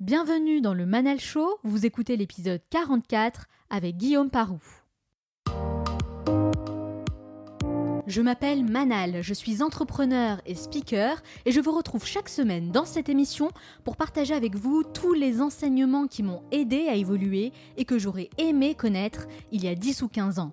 Bienvenue dans le Manal Show, vous écoutez l'épisode 44 avec Guillaume Parou. Je m'appelle Manal, je suis entrepreneur et speaker et je vous retrouve chaque semaine dans cette émission pour partager avec vous tous les enseignements qui m'ont aidé à évoluer et que j'aurais aimé connaître il y a 10 ou 15 ans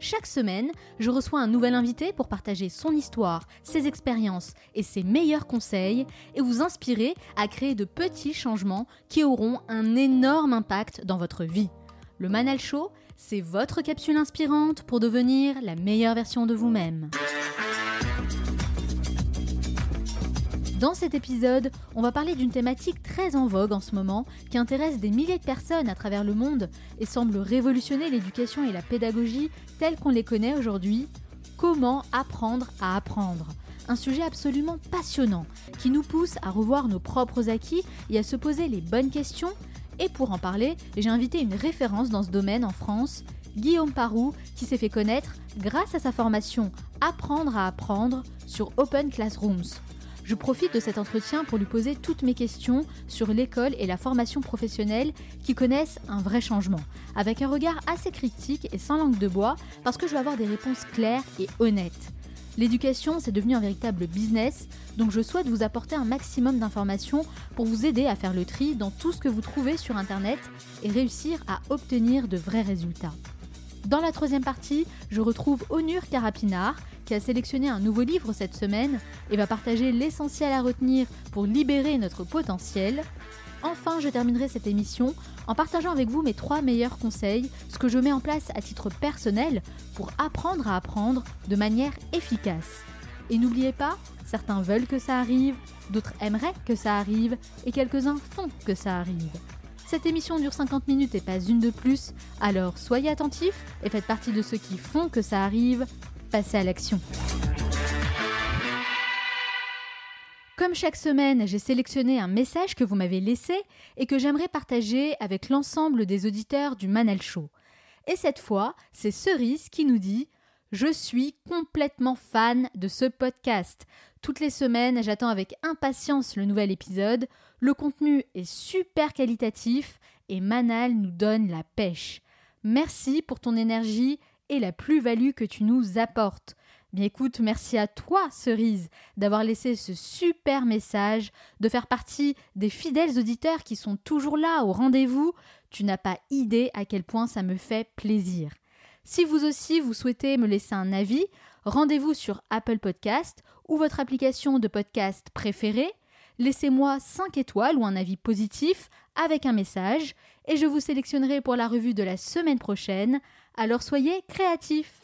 chaque semaine, je reçois un nouvel invité pour partager son histoire, ses expériences et ses meilleurs conseils et vous inspirer à créer de petits changements qui auront un énorme impact dans votre vie. Le Manal Show, c'est votre capsule inspirante pour devenir la meilleure version de vous-même. Dans cet épisode, on va parler d'une thématique très en vogue en ce moment qui intéresse des milliers de personnes à travers le monde et semble révolutionner l'éducation et la pédagogie telles qu'on les connaît aujourd'hui. Comment apprendre à apprendre? Un sujet absolument passionnant qui nous pousse à revoir nos propres acquis et à se poser les bonnes questions. Et pour en parler, j'ai invité une référence dans ce domaine en France, Guillaume Parou, qui s'est fait connaître grâce à sa formation Apprendre à apprendre sur Open Classrooms. Je profite de cet entretien pour lui poser toutes mes questions sur l'école et la formation professionnelle qui connaissent un vrai changement, avec un regard assez critique et sans langue de bois, parce que je veux avoir des réponses claires et honnêtes. L'éducation, c'est devenu un véritable business, donc je souhaite vous apporter un maximum d'informations pour vous aider à faire le tri dans tout ce que vous trouvez sur Internet et réussir à obtenir de vrais résultats. Dans la troisième partie, je retrouve Onur Karapinard, qui a sélectionné un nouveau livre cette semaine et va partager l'essentiel à retenir pour libérer notre potentiel. Enfin, je terminerai cette émission en partageant avec vous mes trois meilleurs conseils, ce que je mets en place à titre personnel pour apprendre à apprendre de manière efficace. Et n'oubliez pas, certains veulent que ça arrive, d'autres aimeraient que ça arrive, et quelques-uns font que ça arrive. Cette émission dure 50 minutes et pas une de plus, alors soyez attentifs et faites partie de ceux qui font que ça arrive passer à l'action. Comme chaque semaine, j'ai sélectionné un message que vous m'avez laissé et que j'aimerais partager avec l'ensemble des auditeurs du Manal Show. Et cette fois, c'est Cerise qui nous dit Je suis complètement fan de ce podcast. Toutes les semaines, j'attends avec impatience le nouvel épisode. Le contenu est super qualitatif et Manal nous donne la pêche. Merci pour ton énergie et la plus-value que tu nous apportes. Bien écoute, merci à toi, Cerise, d'avoir laissé ce super message, de faire partie des fidèles auditeurs qui sont toujours là au rendez-vous. Tu n'as pas idée à quel point ça me fait plaisir. Si vous aussi vous souhaitez me laisser un avis, rendez-vous sur Apple Podcast ou votre application de podcast préférée. Laissez-moi 5 étoiles ou un avis positif avec un message et je vous sélectionnerai pour la revue de la semaine prochaine. Alors soyez créatifs.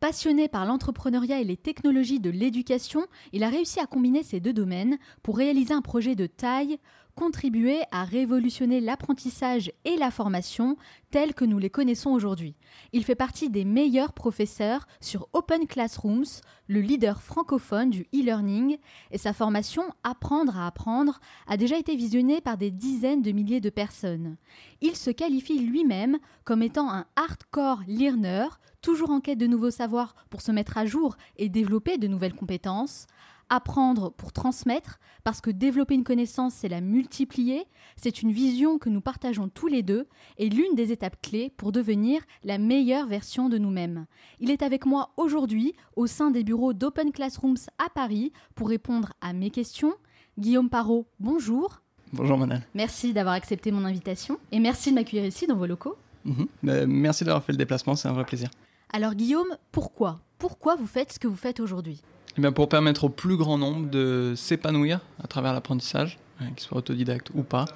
Passionné par l'entrepreneuriat et les technologies de l'éducation, il a réussi à combiner ces deux domaines pour réaliser un projet de taille, contribuer à révolutionner l'apprentissage et la formation tels que nous les connaissons aujourd'hui. Il fait partie des meilleurs professeurs sur Open Classrooms, le leader francophone du e-learning, et sa formation Apprendre à apprendre a déjà été visionnée par des dizaines de milliers de personnes. Il se qualifie lui-même comme étant un hardcore learner, toujours en quête de nouveaux savoirs pour se mettre à jour et développer de nouvelles compétences apprendre pour transmettre, parce que développer une connaissance, c'est la multiplier, c'est une vision que nous partageons tous les deux et l'une des étapes clés pour devenir la meilleure version de nous-mêmes. Il est avec moi aujourd'hui au sein des bureaux d'Open Classrooms à Paris pour répondre à mes questions. Guillaume Parot, bonjour. Bonjour Manal. Merci d'avoir accepté mon invitation et merci de m'accueillir ici dans vos locaux. Mhm. Bah, merci d'avoir fait le déplacement, c'est un vrai plaisir. Alors Guillaume, pourquoi? Pourquoi vous faites ce que vous faites aujourd'hui? Eh pour permettre au plus grand nombre de s'épanouir à travers l'apprentissage, hein, qu'il soit autodidacte ou pas,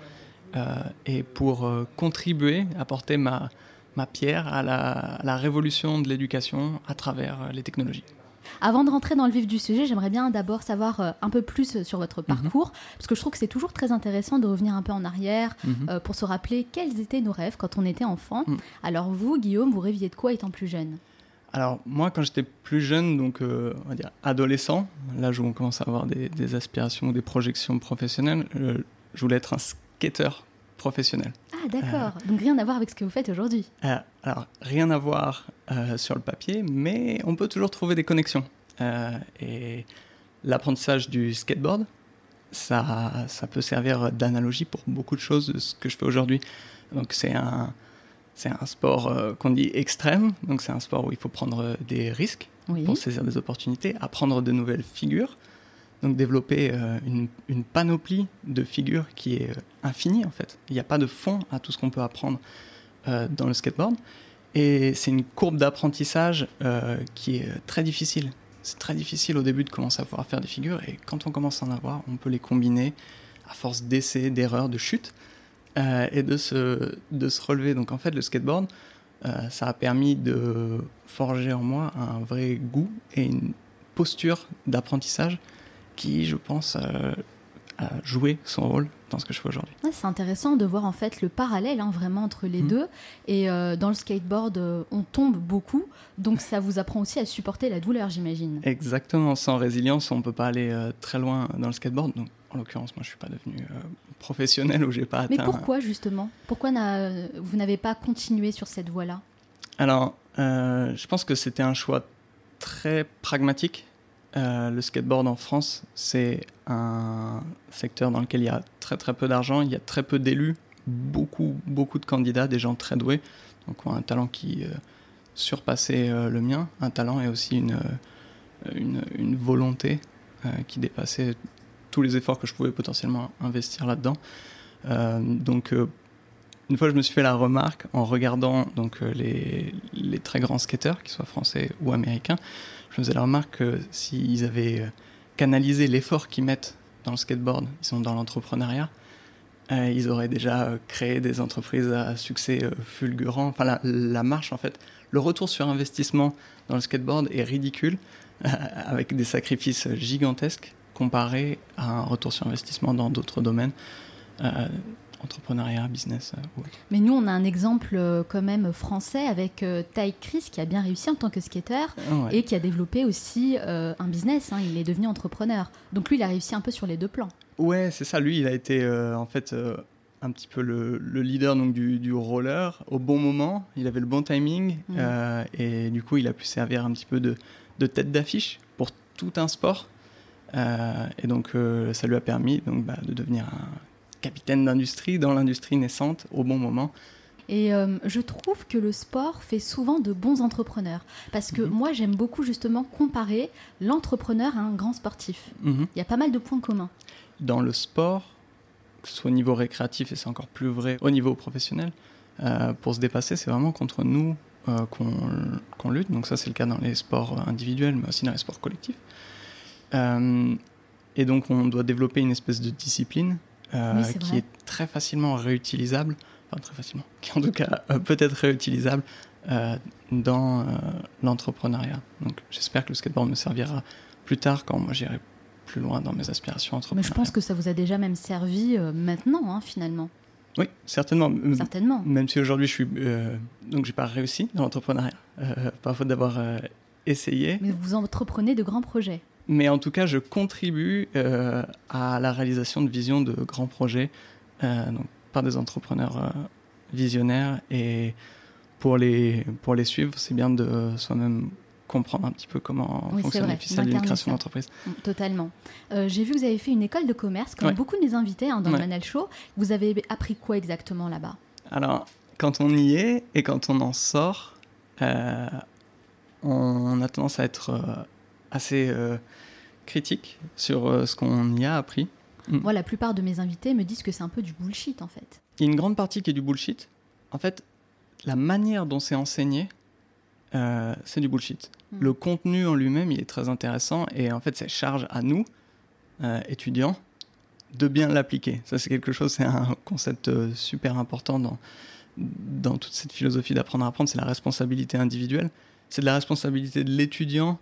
euh, et pour euh, contribuer, apporter ma, ma pierre à la, révolution de l'éducation à travers euh, les technologies. Avant de rentrer dans le vif du sujet, j'aimerais bien d'abord savoir un peu plus sur votre Mhm. parcours, parce que je trouve que c'est toujours très intéressant de revenir un peu en arrière Mhm. euh, pour se rappeler quels étaient nos rêves quand on était enfant. Mhm. Alors vous, Guillaume, vous rêviez de quoi étant plus jeune? Alors moi quand j'étais plus jeune, donc euh, on va dire adolescent, l'âge où on commence à avoir des, des aspirations ou des projections professionnelles, euh, je voulais être un skater professionnel. Ah d'accord, donc rien à voir avec ce que vous faites aujourd'hui. Euh, alors rien à voir euh, sur le papier, mais on peut toujours trouver des connexions. Euh, et l'apprentissage du skateboard, ça, ça peut servir d'analogie pour beaucoup de choses de ce que je fais aujourd'hui. Donc c'est un, c'est un sport euh, qu'on dit extrême, donc c'est un sport où il faut prendre des risques Oui. pour saisir des opportunités, apprendre de nouvelles figures, donc développer euh, une, une panoplie de figures qui est euh, infinie en fait. Il n'y a pas de fond à tout ce qu'on peut apprendre euh, dans le skateboard. Et c'est une courbe d'apprentissage euh, qui est très difficile. C'est très difficile au début de commencer à pouvoir faire des figures et quand on commence à en avoir, on peut les combiner à force d'essais, d'erreurs, de chutes euh, et de se, de se relever. Donc en fait, le skateboard, euh, ça a permis de forger en moi un vrai goût et une posture d'apprentissage qui, je pense, euh, a joué son rôle dans ce que je fais aujourd'hui. Ouais, c'est intéressant de voir en fait le parallèle hein, vraiment entre les Mhm. deux. Et euh, dans le skateboard, euh, on tombe beaucoup, donc ça vous apprend aussi à supporter la douleur, j'imagine. Exactement, sans résilience, on peut pas aller euh, très loin dans le skateboard. Donc, en l'occurrence, moi, je suis pas devenu professionnel ou j'ai pas atteint. Mais pourquoi justement? Pourquoi vous n'avez pas continué sur cette voie-là? Alors, je pense que c'était un choix très pragmatique. Euh, le skateboard en France, c'est un secteur dans lequel il y a très très peu d'argent, il y a très peu d'élus, beaucoup beaucoup de candidats, des gens très doués, donc ont un talent qui euh, surpassait euh, le mien, un talent et aussi une, une, une volonté qui dépassait tous les efforts que je pouvais potentiellement investir là-dedans. Donc une fois, je me suis fait la remarque en regardant donc les, les très grands skateurs, qu'ils soient français ou américains. Je faisais la remarque que s'ils avaient euh, canalisé l'effort qu'ils mettent dans le skateboard, ils sont dans l'entrepreneuriat, euh, ils auraient déjà euh, créé des entreprises à succès fulgurant. Enfin, la, marche, en fait, le retour sur investissement dans le skateboard est ridicule, avec des sacrifices gigantesques comparé à un retour sur investissement dans d'autres domaines. Entrepreneuriat, business euh, ou autre. Mais nous, on a un exemple euh, quand même français avec euh, Ty Chris qui a bien réussi en tant que skater Ouais. et qui a développé aussi euh, un business. hein. Il est devenu entrepreneur. Donc lui, il a réussi un peu sur les deux plans. Ouais, c'est ça. Lui, il a été euh, en fait euh, un petit peu le, le leader donc, du, du roller au bon moment. Il avait le bon timing euh, et du coup, il a pu servir un petit peu de, de tête d'affiche pour tout un sport. Euh, et donc, euh, ça lui a permis donc, bah, de devenir un capitaine d'industrie dans l'industrie naissante au bon moment. Et euh, je trouve que le sport fait souvent de bons entrepreneurs. Parce que Mhm. moi, j'aime beaucoup justement comparer l'entrepreneur à un grand sportif. Mhm. Il y a pas mal de points communs. dans le sport, que ce soit au niveau récréatif et c'est encore plus vrai au niveau professionnel, euh, pour se dépasser, c'est vraiment contre nous euh, qu'on lutte. Donc ça, c'est le cas dans les sports individuels, mais aussi dans les sports collectifs. Et donc, on doit développer une espèce de discipline euh, Oui, qui est très facilement réutilisable, enfin très facilement, qui en tout cas euh, peut être réutilisable euh, dans l'entrepreneuriat. Donc j'espère que le skateboard me servira plus tard quand moi j'irai plus loin dans mes aspirations Mais entrepreneuriales. je pense que ça vous a déjà même servi maintenant, hein, finalement. Oui, certainement. Certainement. Même si aujourd'hui je suis donc j'ai pas réussi dans l'entrepreneuriat, par faute d'avoir essayé, Mais vous entreprenez de grands projets. Mais en tout cas je contribue euh, à la réalisation de visions de grands projets, euh, donc par des entrepreneurs euh, visionnaires et pour les pour les suivre, c'est bien de soi-même comprendre un petit peu comment Oui, fonctionne ficelles d'une création d'entreprise. Mm, Totalement. J'ai vu que vous avez fait une école de commerce, comme Ouais. beaucoup de mes invités hein, dans le. Manal Show. Vous avez appris quoi exactement là-bas? Alors, quand on y est et quand on en sort, on a tendance à être assez euh, critique sur euh, ce qu'on y a appris. Mm. Moi, la plupart de mes invités me disent que c'est un peu du bullshit, en fait. Il y a une grande partie qui est du bullshit. En fait, la manière dont c'est enseigné, euh, c'est du bullshit. Mm. Le contenu en lui-même, il est très intéressant et en fait, c'est charge à nous, euh, étudiants, de bien l'appliquer. Ça, c'est quelque chose, c'est un concept euh, super important dans, dans toute cette philosophie d'apprendre à apprendre, c'est la responsabilité individuelle. C'est de la responsabilité de l'étudiant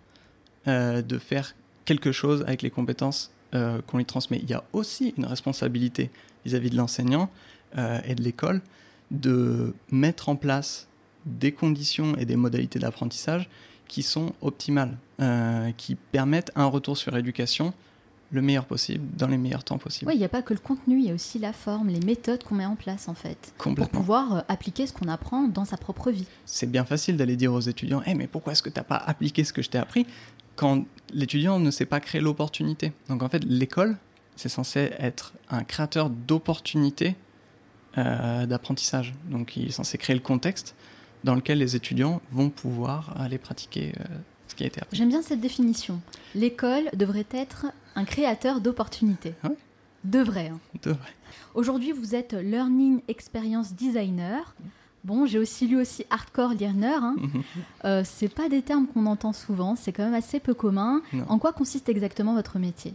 euh, de faire quelque chose avec les compétences euh, qu'on lui transmet. Il y a aussi une responsabilité vis-à-vis de l'enseignant euh, et de l'école de mettre en place des conditions et des modalités d'apprentissage qui sont optimales, qui permettent un retour sur éducation le meilleur possible, dans les meilleurs temps possibles. Oui, il n'y a pas que le contenu, il y a aussi la forme, les méthodes qu'on met en place en fait. Pour pouvoir appliquer ce qu'on apprend dans sa propre vie. C'est bien facile d'aller dire aux étudiants Eh, mais pourquoi est-ce que tu n'as pas appliqué ce que je t'ai appris? Quand l'étudiant ne sait pas créer l'opportunité Donc en fait, l'école, c'est censé être un créateur d'opportunités euh, d'apprentissage. Donc il est censé créer le contexte dans lequel les étudiants vont pouvoir aller pratiquer euh, ce qui a été appris. J'aime bien cette définition. L'école devrait être un créateur d'opportunités. Ouais. Devrait. hein. De vrai. Aujourd'hui, vous êtes Learning Experience Designer. Bon, j'ai aussi lu aussi Hardcore Learner. hein. Euh, c'est pas des termes qu'on entend souvent, c'est quand même assez peu commun. Non. En quoi consiste exactement votre métier?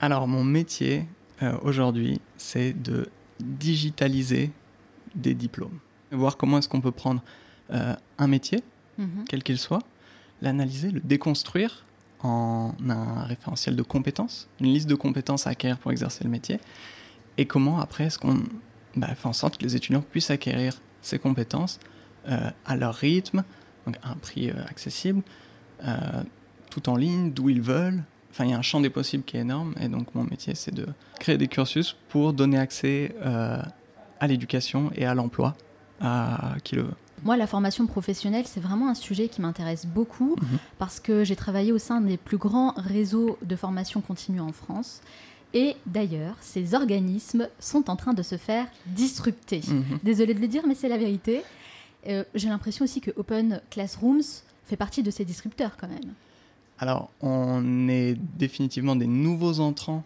Alors, mon métier euh, aujourd'hui, c'est de digitaliser des diplômes. Voir comment est-ce qu'on peut prendre euh, un métier, Mhm. quel qu'il soit, l'analyser, le déconstruire en un référentiel de compétences, une liste de compétences à acquérir pour exercer le métier, et comment après est-ce qu'on bah, fait en sorte que les étudiants puissent acquérir ces compétences euh, à leur rythme, donc à un prix euh, accessible, euh, tout en ligne, d'où ils veulent. Enfin, il y a un champ des possibles qui est énorme, et donc mon métier, c'est de créer des cursus pour donner accès à l'éducation et à l'emploi à qui le veut. Moi, la formation professionnelle, c'est vraiment un sujet qui m'intéresse beaucoup Mhm. parce que j'ai travaillé au sein des plus grands réseaux de formation continue en France. Et d'ailleurs, ces organismes sont en train de se faire disrupter. Mhm. Désolée de le dire, mais c'est la vérité. Euh, j'ai l'impression aussi que Open Classrooms fait partie de ces disrupteurs quand même. Alors, on est définitivement des nouveaux entrants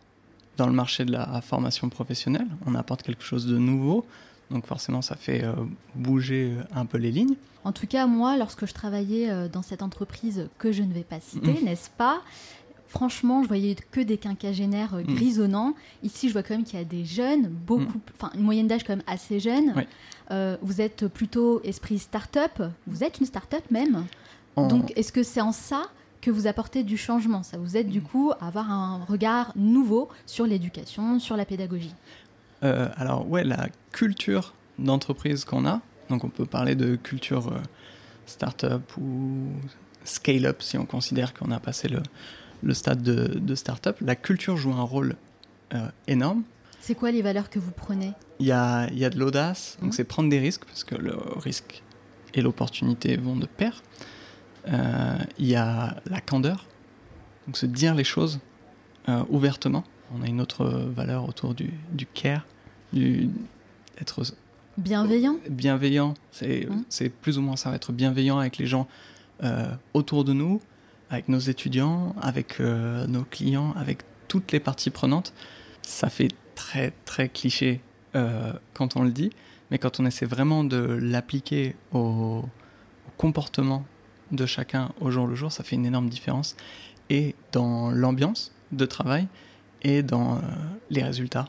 dans le marché de la formation professionnelle. On apporte quelque chose de nouveau. Donc forcément, ça fait euh, bouger euh, un peu les lignes. En tout cas, moi, lorsque je travaillais euh, dans cette entreprise que je ne vais pas citer, Mhm. n'est-ce pas Franchement, je voyais que des quinquagénaires euh, Mhm. grisonnants. Ici, je vois quand même qu'il y a des jeunes, beaucoup, enfin une moyenne d'âge quand même assez jeune. Euh, vous êtes plutôt esprit start-up. Vous êtes une start-up même. En- Donc, est-ce que c'est en ça que vous apportez du changement? Ça vous aide du coup à avoir un regard nouveau sur l'éducation, sur la pédagogie? Euh, alors ouais, la culture d'entreprise qu'on a, donc on peut parler de culture euh, start-up ou scale-up si on considère qu'on a passé le, le stade de, de start-up. La culture joue un rôle euh, énorme. C'est quoi les valeurs que vous prenez? Il y a, y a de l'audace, donc Mhm. c'est prendre des risques, parce que le risque et l'opportunité vont de pair. Euh, il y a la candeur, donc se dire les choses euh, ouvertement. On a une autre valeur autour du, du care, du, être Bienveillant? Bienveillant. C'est Mhm. c'est plus ou moins ça, être bienveillant avec les gens autour de nous, avec nos étudiants, avec euh, nos clients, avec toutes les parties prenantes. Ça fait très très cliché euh, quand on le dit, mais quand on essaie vraiment de l'appliquer au, comportement de chacun au jour le jour, ça fait une énorme différence. Et dans l'ambiance de travail et dans euh, les résultats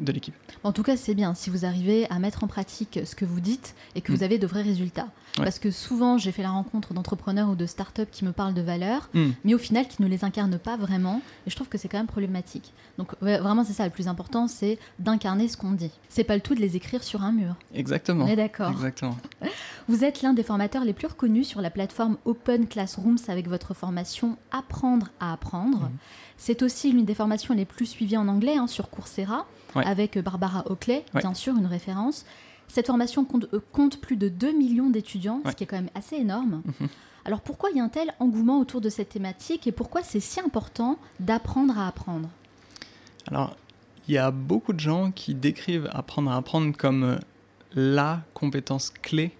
de l'équipe. En tout cas, c'est bien si vous arrivez à mettre en pratique ce que vous dites et que Mm. vous avez de vrais résultats. Ouais. Parce que souvent, j'ai fait la rencontre d'entrepreneurs ou de startups qui me parlent de valeurs, Hmm. mais au final, qui ne les incarnent pas vraiment. Et je trouve que c'est quand même problématique. Donc, ouais, vraiment, c'est ça. Le plus important, c'est d'incarner ce qu'on dit. C'est pas le tout de les écrire sur un mur. Exactement. On est d'accord. Exactement. Vous êtes l'un des formateurs les plus reconnus sur la plateforme Open Classrooms avec votre formation Apprendre à apprendre. Mhm. C'est aussi l'une des formations les plus suivies en anglais hein, sur Coursera, Ouais. avec Barbara Oakley, Ouais. bien sûr, une référence. Cette formation compte, euh, compte plus de 2 millions d'étudiants, Ouais. ce qui est quand même assez énorme. Mhm. Alors pourquoi il y a un tel engouement autour de cette thématique et pourquoi c'est si important d'apprendre à apprendre? Alors, il y a beaucoup de gens qui décrivent apprendre à apprendre comme euh, la compétence clé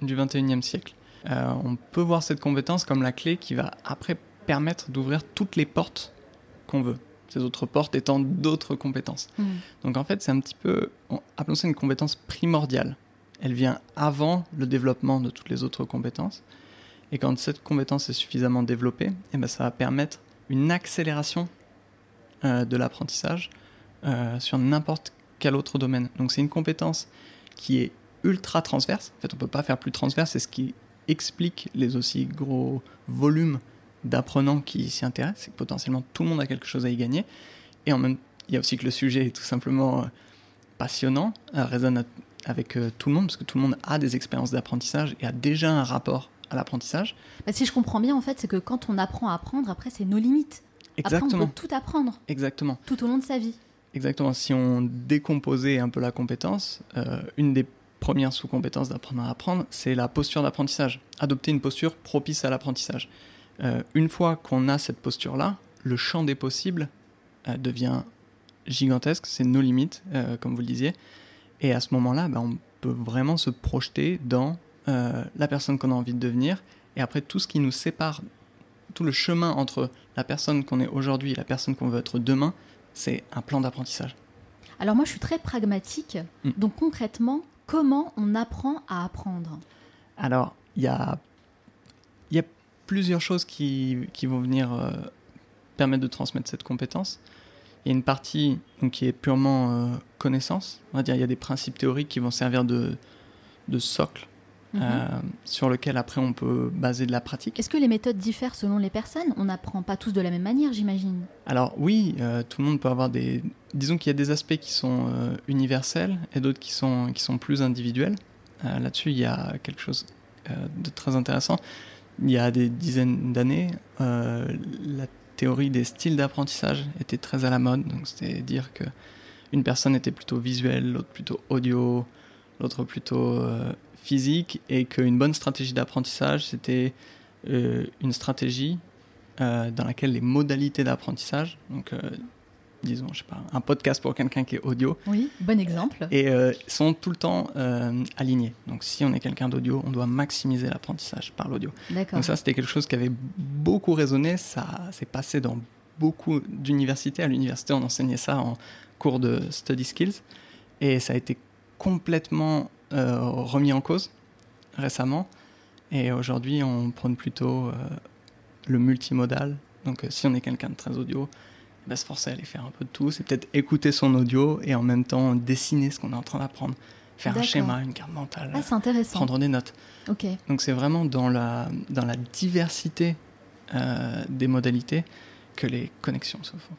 du 21e siècle. Euh, on peut voir cette compétence comme la clé qui va après permettre d'ouvrir toutes les portes qu'on veut. Ces autres portes étant d'autres compétences. Donc en fait, c'est un petit peu, on- appelons ça une compétence primordiale. Elle vient avant le développement de toutes les autres compétences. Et quand cette compétence est suffisamment développée, eh ben, ça va permettre une accélération euh, de l'apprentissage euh, sur n'importe quel autre domaine. Donc c'est une compétence qui est ultra transverse. En fait, on ne peut pas faire plus transverse. C'est ce qui explique les aussi gros volumes d'apprenants qui s'y intéressent, c'est que potentiellement tout le monde a quelque chose à y gagner. Et en même il y a aussi que le sujet est tout simplement euh, passionnant, résonne avec euh, tout le monde, parce que tout le monde a des expériences d'apprentissage et a déjà un rapport à l'apprentissage. Bah, si je comprends bien, en fait, c'est que quand on apprend à apprendre, après, c'est nos limites. Exactement. Après, on peut tout apprendre. Exactement. Tout au long de sa vie. Exactement. Si on décomposait un peu la compétence, euh, une des premières sous-compétences d'apprendre à apprendre, c'est la posture d'apprentissage. Adopter une posture propice à l'apprentissage. Euh, une fois qu'on a cette posture-là, le champ des possibles euh, devient gigantesque, c'est nos limites, comme vous le disiez. Et à ce moment-là, bah, on peut vraiment se projeter dans la personne qu'on a envie de devenir. Et après, tout ce qui nous sépare, tout le chemin entre la personne qu'on est aujourd'hui et la personne qu'on veut être demain, c'est un plan d'apprentissage. Alors moi, je suis très pragmatique. Mm. Donc concrètement, comment on apprend à apprendre? Alors, il y a, y a plusieurs choses qui, qui vont venir euh, permettre de transmettre cette compétence. Il y a une partie donc, qui est purement euh, connaissance. On va dire il y a des principes théoriques qui vont servir de, de socle Mhm. Euh, sur lequel après on peut baser de la pratique. Est-ce que les méthodes diffèrent selon les personnes? On n'apprend pas tous de la même manière, j'imagine. Alors oui, euh, tout le monde peut avoir des... Disons qu'il y a des aspects qui sont euh, universels et d'autres qui sont, qui sont plus individuels. Là-dessus, il y a quelque chose de très intéressant. Il y a des dizaines d'années, la théorie des styles d'apprentissage était très à la mode. Donc c'était dire que une personne était plutôt visuelle, l'autre plutôt audio, l'autre plutôt physique et qu'une bonne stratégie d'apprentissage, c'était euh, une stratégie euh, dans laquelle les modalités d'apprentissage, donc euh, disons, je sais pas, un podcast pour quelqu'un qui est audio. Oui, bon exemple. Et sont tout le temps alignés. Donc si on est quelqu'un d'audio, on doit maximiser l'apprentissage par l'audio. Donc ça, c'était quelque chose qui avait beaucoup résonné. Ça s'est passé dans beaucoup d'universités. À l'université, on enseignait ça en cours de study skills. Et ça a été complètement euh, remis en cause récemment. Et aujourd'hui, on prône plutôt euh, le multimodal. Donc, euh, si on est quelqu'un de très audio, bah, se forcer à aller faire un peu de tout. C'est peut-être écouter son audio et en même temps dessiner ce qu'on est en train d'apprendre. Faire un schéma, une carte mentale. Ah, intéressant. Prendre des notes. Ok. Donc, c'est vraiment dans la, dans la diversité des modalités que les connexions se font.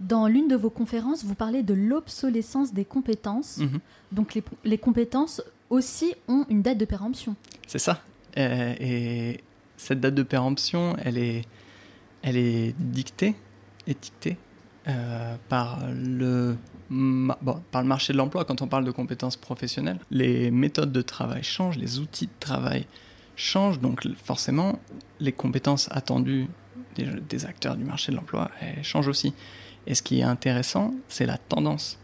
Dans l'une de vos conférences, vous parlez de l'obsolescence des compétences. Mhm. Donc les, compétences aussi ont une date de péremption. C'est ça. Euh, et cette date de péremption, elle est, elle est dictée, étiquetée euh, par, le, par le marché de l'emploi quand on parle de compétences professionnelles. Les méthodes de travail changent, les outils de travail changent, donc forcément les compétences attendues des, des acteurs du marché de l'emploi changent aussi. Et ce qui est intéressant, c'est la tendance.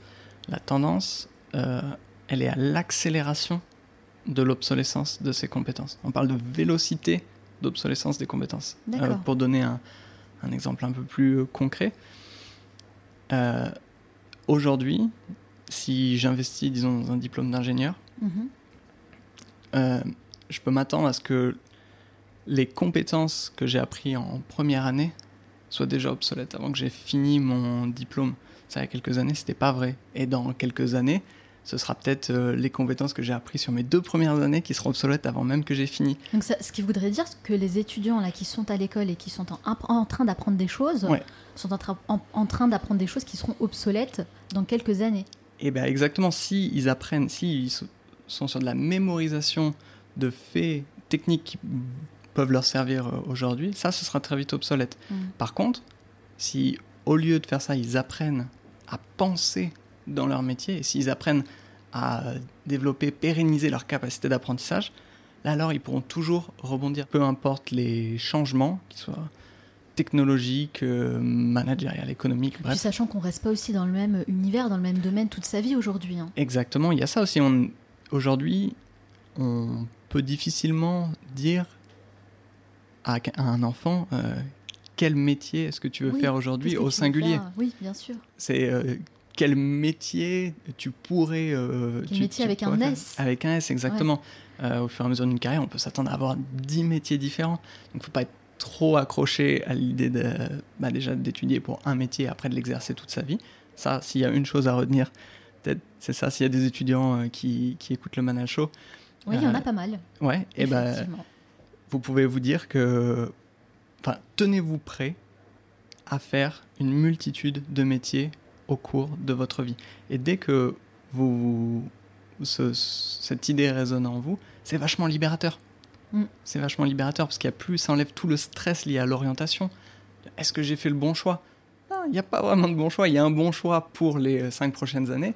La tendance, euh, elle est à l'accélération de l'obsolescence de ces compétences. On parle de vélocité d'obsolescence des compétences. Euh, pour donner un, exemple un peu plus concret, euh, aujourd'hui, si j'investis, disons, dans un diplôme d'ingénieur, mhm. je peux m'attendre à ce que les compétences que j'ai apprises en première année soit déjà obsolète avant que j'ai fini mon diplôme. Ça, il y a quelques années, c'était pas vrai. Et dans quelques années, ce sera peut-être euh, les compétences que j'ai apprises sur mes deux premières années qui seront obsolètes avant même que j'ai fini. Donc, ce qui voudrait dire que les étudiants là qui sont à l'école et qui sont en, train d'apprendre des choses sont en, train d'apprendre des choses qui seront obsolètes dans quelques années. Et eh bien exactement, si ils apprennent, s'ils sont sur de la mémorisation de faits techniques qui peuvent leur servir euh, aujourd'hui, ça, ce sera très vite obsolète. Mm. Par contre, si au lieu de faire ça, ils apprennent à penser dans leur métier, et s'ils apprennent à développer, pérenniser leur capacité d'apprentissage, là alors ils pourront toujours rebondir, peu importe les changements, qu'ils soient technologiques, euh, managériales, économiques, bref. sachant qu'on reste pas aussi dans le même univers, dans le même domaine toute sa vie aujourd'hui. Hein. Exactement, il y a ça aussi. Aujourd'hui, on peut difficilement dire à, un enfant euh, quel métier est-ce que tu veux faire aujourd'hui au singulier? Oui, bien sûr. C'est euh, quel métier tu pourrais. Euh, quel métier avec un S Avec un S, exactement. au fur et à mesure d'une carrière, on peut s'attendre à avoir 10 métiers différents. Donc, il ne faut pas être trop accroché à l'idée de, bah, déjà d'étudier pour un métier et après de l'exercer toute sa vie. Ça, s'il y a une chose à retenir, c'est ça. S'il y a des étudiants qui, qui, écoutent le Manal Show. Oui, il y en a pas mal. Ouais, et ben vous pouvez vous dire que enfin, tenez-vous prêt à faire une multitude de métiers au cours de votre vie. Et dès que vous, ce- cette idée résonne en vous, c'est vachement libérateur. Mm. C'est vachement libérateur parce qu'il y a plus, ça enlève tout le stress lié à l'orientation. Est-ce que j'ai fait le bon choix? Il n'y a pas vraiment de bon choix. Il y a un bon choix pour les euh, cinq prochaines années.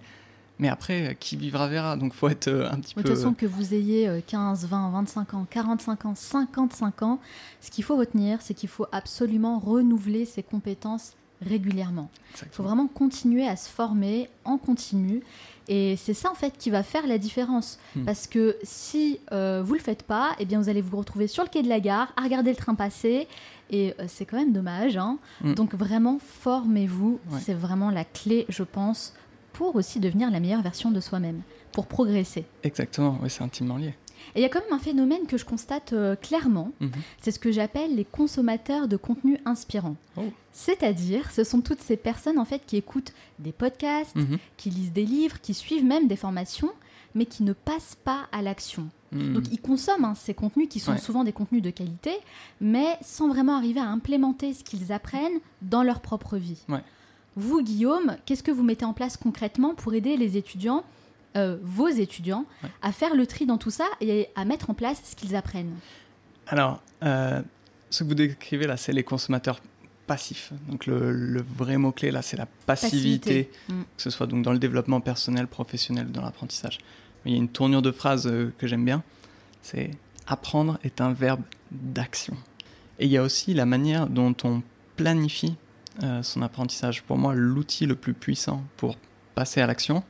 Mais après, euh, qui vivra verra. Donc, faut être euh, un petit De peu. toute façon, que vous ayez euh, 15, 20, 25 ans, 45 ans, 55 ans, ce qu'il faut retenir, c'est qu'il faut absolument renouveler ses compétences régulièrement. Il faut vraiment continuer à se former en continu. Et c'est ça, en fait, qui va faire la différence. Hmm. Parce que si euh, vous le faites pas, eh bien, vous allez vous retrouver sur le quai de la gare, à regarder le train passer. Et euh, c'est quand même dommage. hein. Hmm. Donc, vraiment, formez-vous. Ouais. C'est vraiment la clé, je pense, pour aussi devenir la meilleure version de soi-même, pour progresser. Exactement, oui, c'est intimement lié. Et il y a quand même un phénomène que je constate euh, clairement, Mhm. c'est ce que j'appelle les consommateurs de contenu inspirant. Oh. C'est-à-dire, ce sont toutes ces personnes en fait qui écoutent des podcasts, Mhm. qui lisent des livres, qui suivent même des formations, mais qui ne passent pas à l'action. Mhm. Donc ils consomment hein, ces contenus qui sont Ouais. souvent des contenus de qualité, mais sans vraiment arriver à implémenter ce qu'ils apprennent dans leur propre vie. Ouais. Vous, Guillaume, qu'est-ce que vous mettez en place concrètement pour aider les étudiants, euh, vos étudiants, Ouais. à faire le tri dans tout ça et à mettre en place ce qu'ils apprennent Alors, euh, ce que vous décrivez là, c'est les consommateurs passifs. Donc, le, le vrai mot-clé là, c'est la passivité, Passivité. Mm. que ce soit donc dans le développement personnel, professionnel, dans l'apprentissage. Il y a une tournure de phrase euh, que j'aime bien c'est apprendre est un verbe d'action. Et il y a aussi la manière dont on planifie euh, son apprentissage. Pour moi, l'outil le plus puissant pour passer à l'action,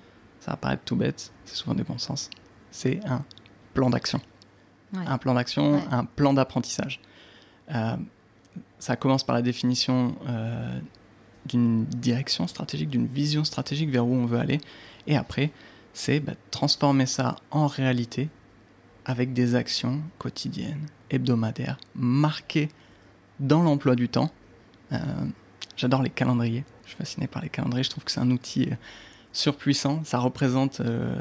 ça va paraître tout bête, c'est souvent des bons sens, c'est un plan d'action. Ouais. Un plan d'action, Ouais. un plan d'apprentissage. Euh, ça commence par la définition euh, d'une direction stratégique, d'une vision stratégique vers où on veut aller. Et après, c'est bah, transformer ça en réalité avec des actions quotidiennes, hebdomadaires, marquées dans l'emploi du temps. Euh, J'adore les calendriers. Je suis fasciné par les calendriers. Je trouve que c'est un outil surpuissant. Ça représente, euh,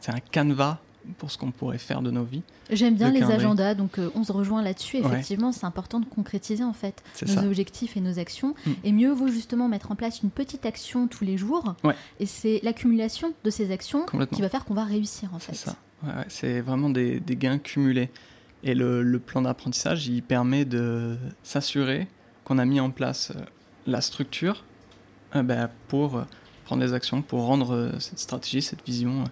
c'est un canevas pour ce qu'on pourrait faire de nos vies. J'aime bien Le les agendas, donc euh, on se rejoint là-dessus. Ouais. Effectivement, c'est important de concrétiser en fait nos ça. objectifs et nos actions. Mm. Et mieux vaut justement mettre en place une petite action tous les jours. Ouais. Et c'est l'accumulation de ces actions qui va faire qu'on va réussir en fait. C'est ça. Ouais, c'est vraiment des, des gains cumulés. Et le, le plan d'apprentissage, il permet de s'assurer qu'on a mis en place euh, la structure euh, ben, pour prendre des actions, pour rendre euh, cette stratégie, cette vision euh,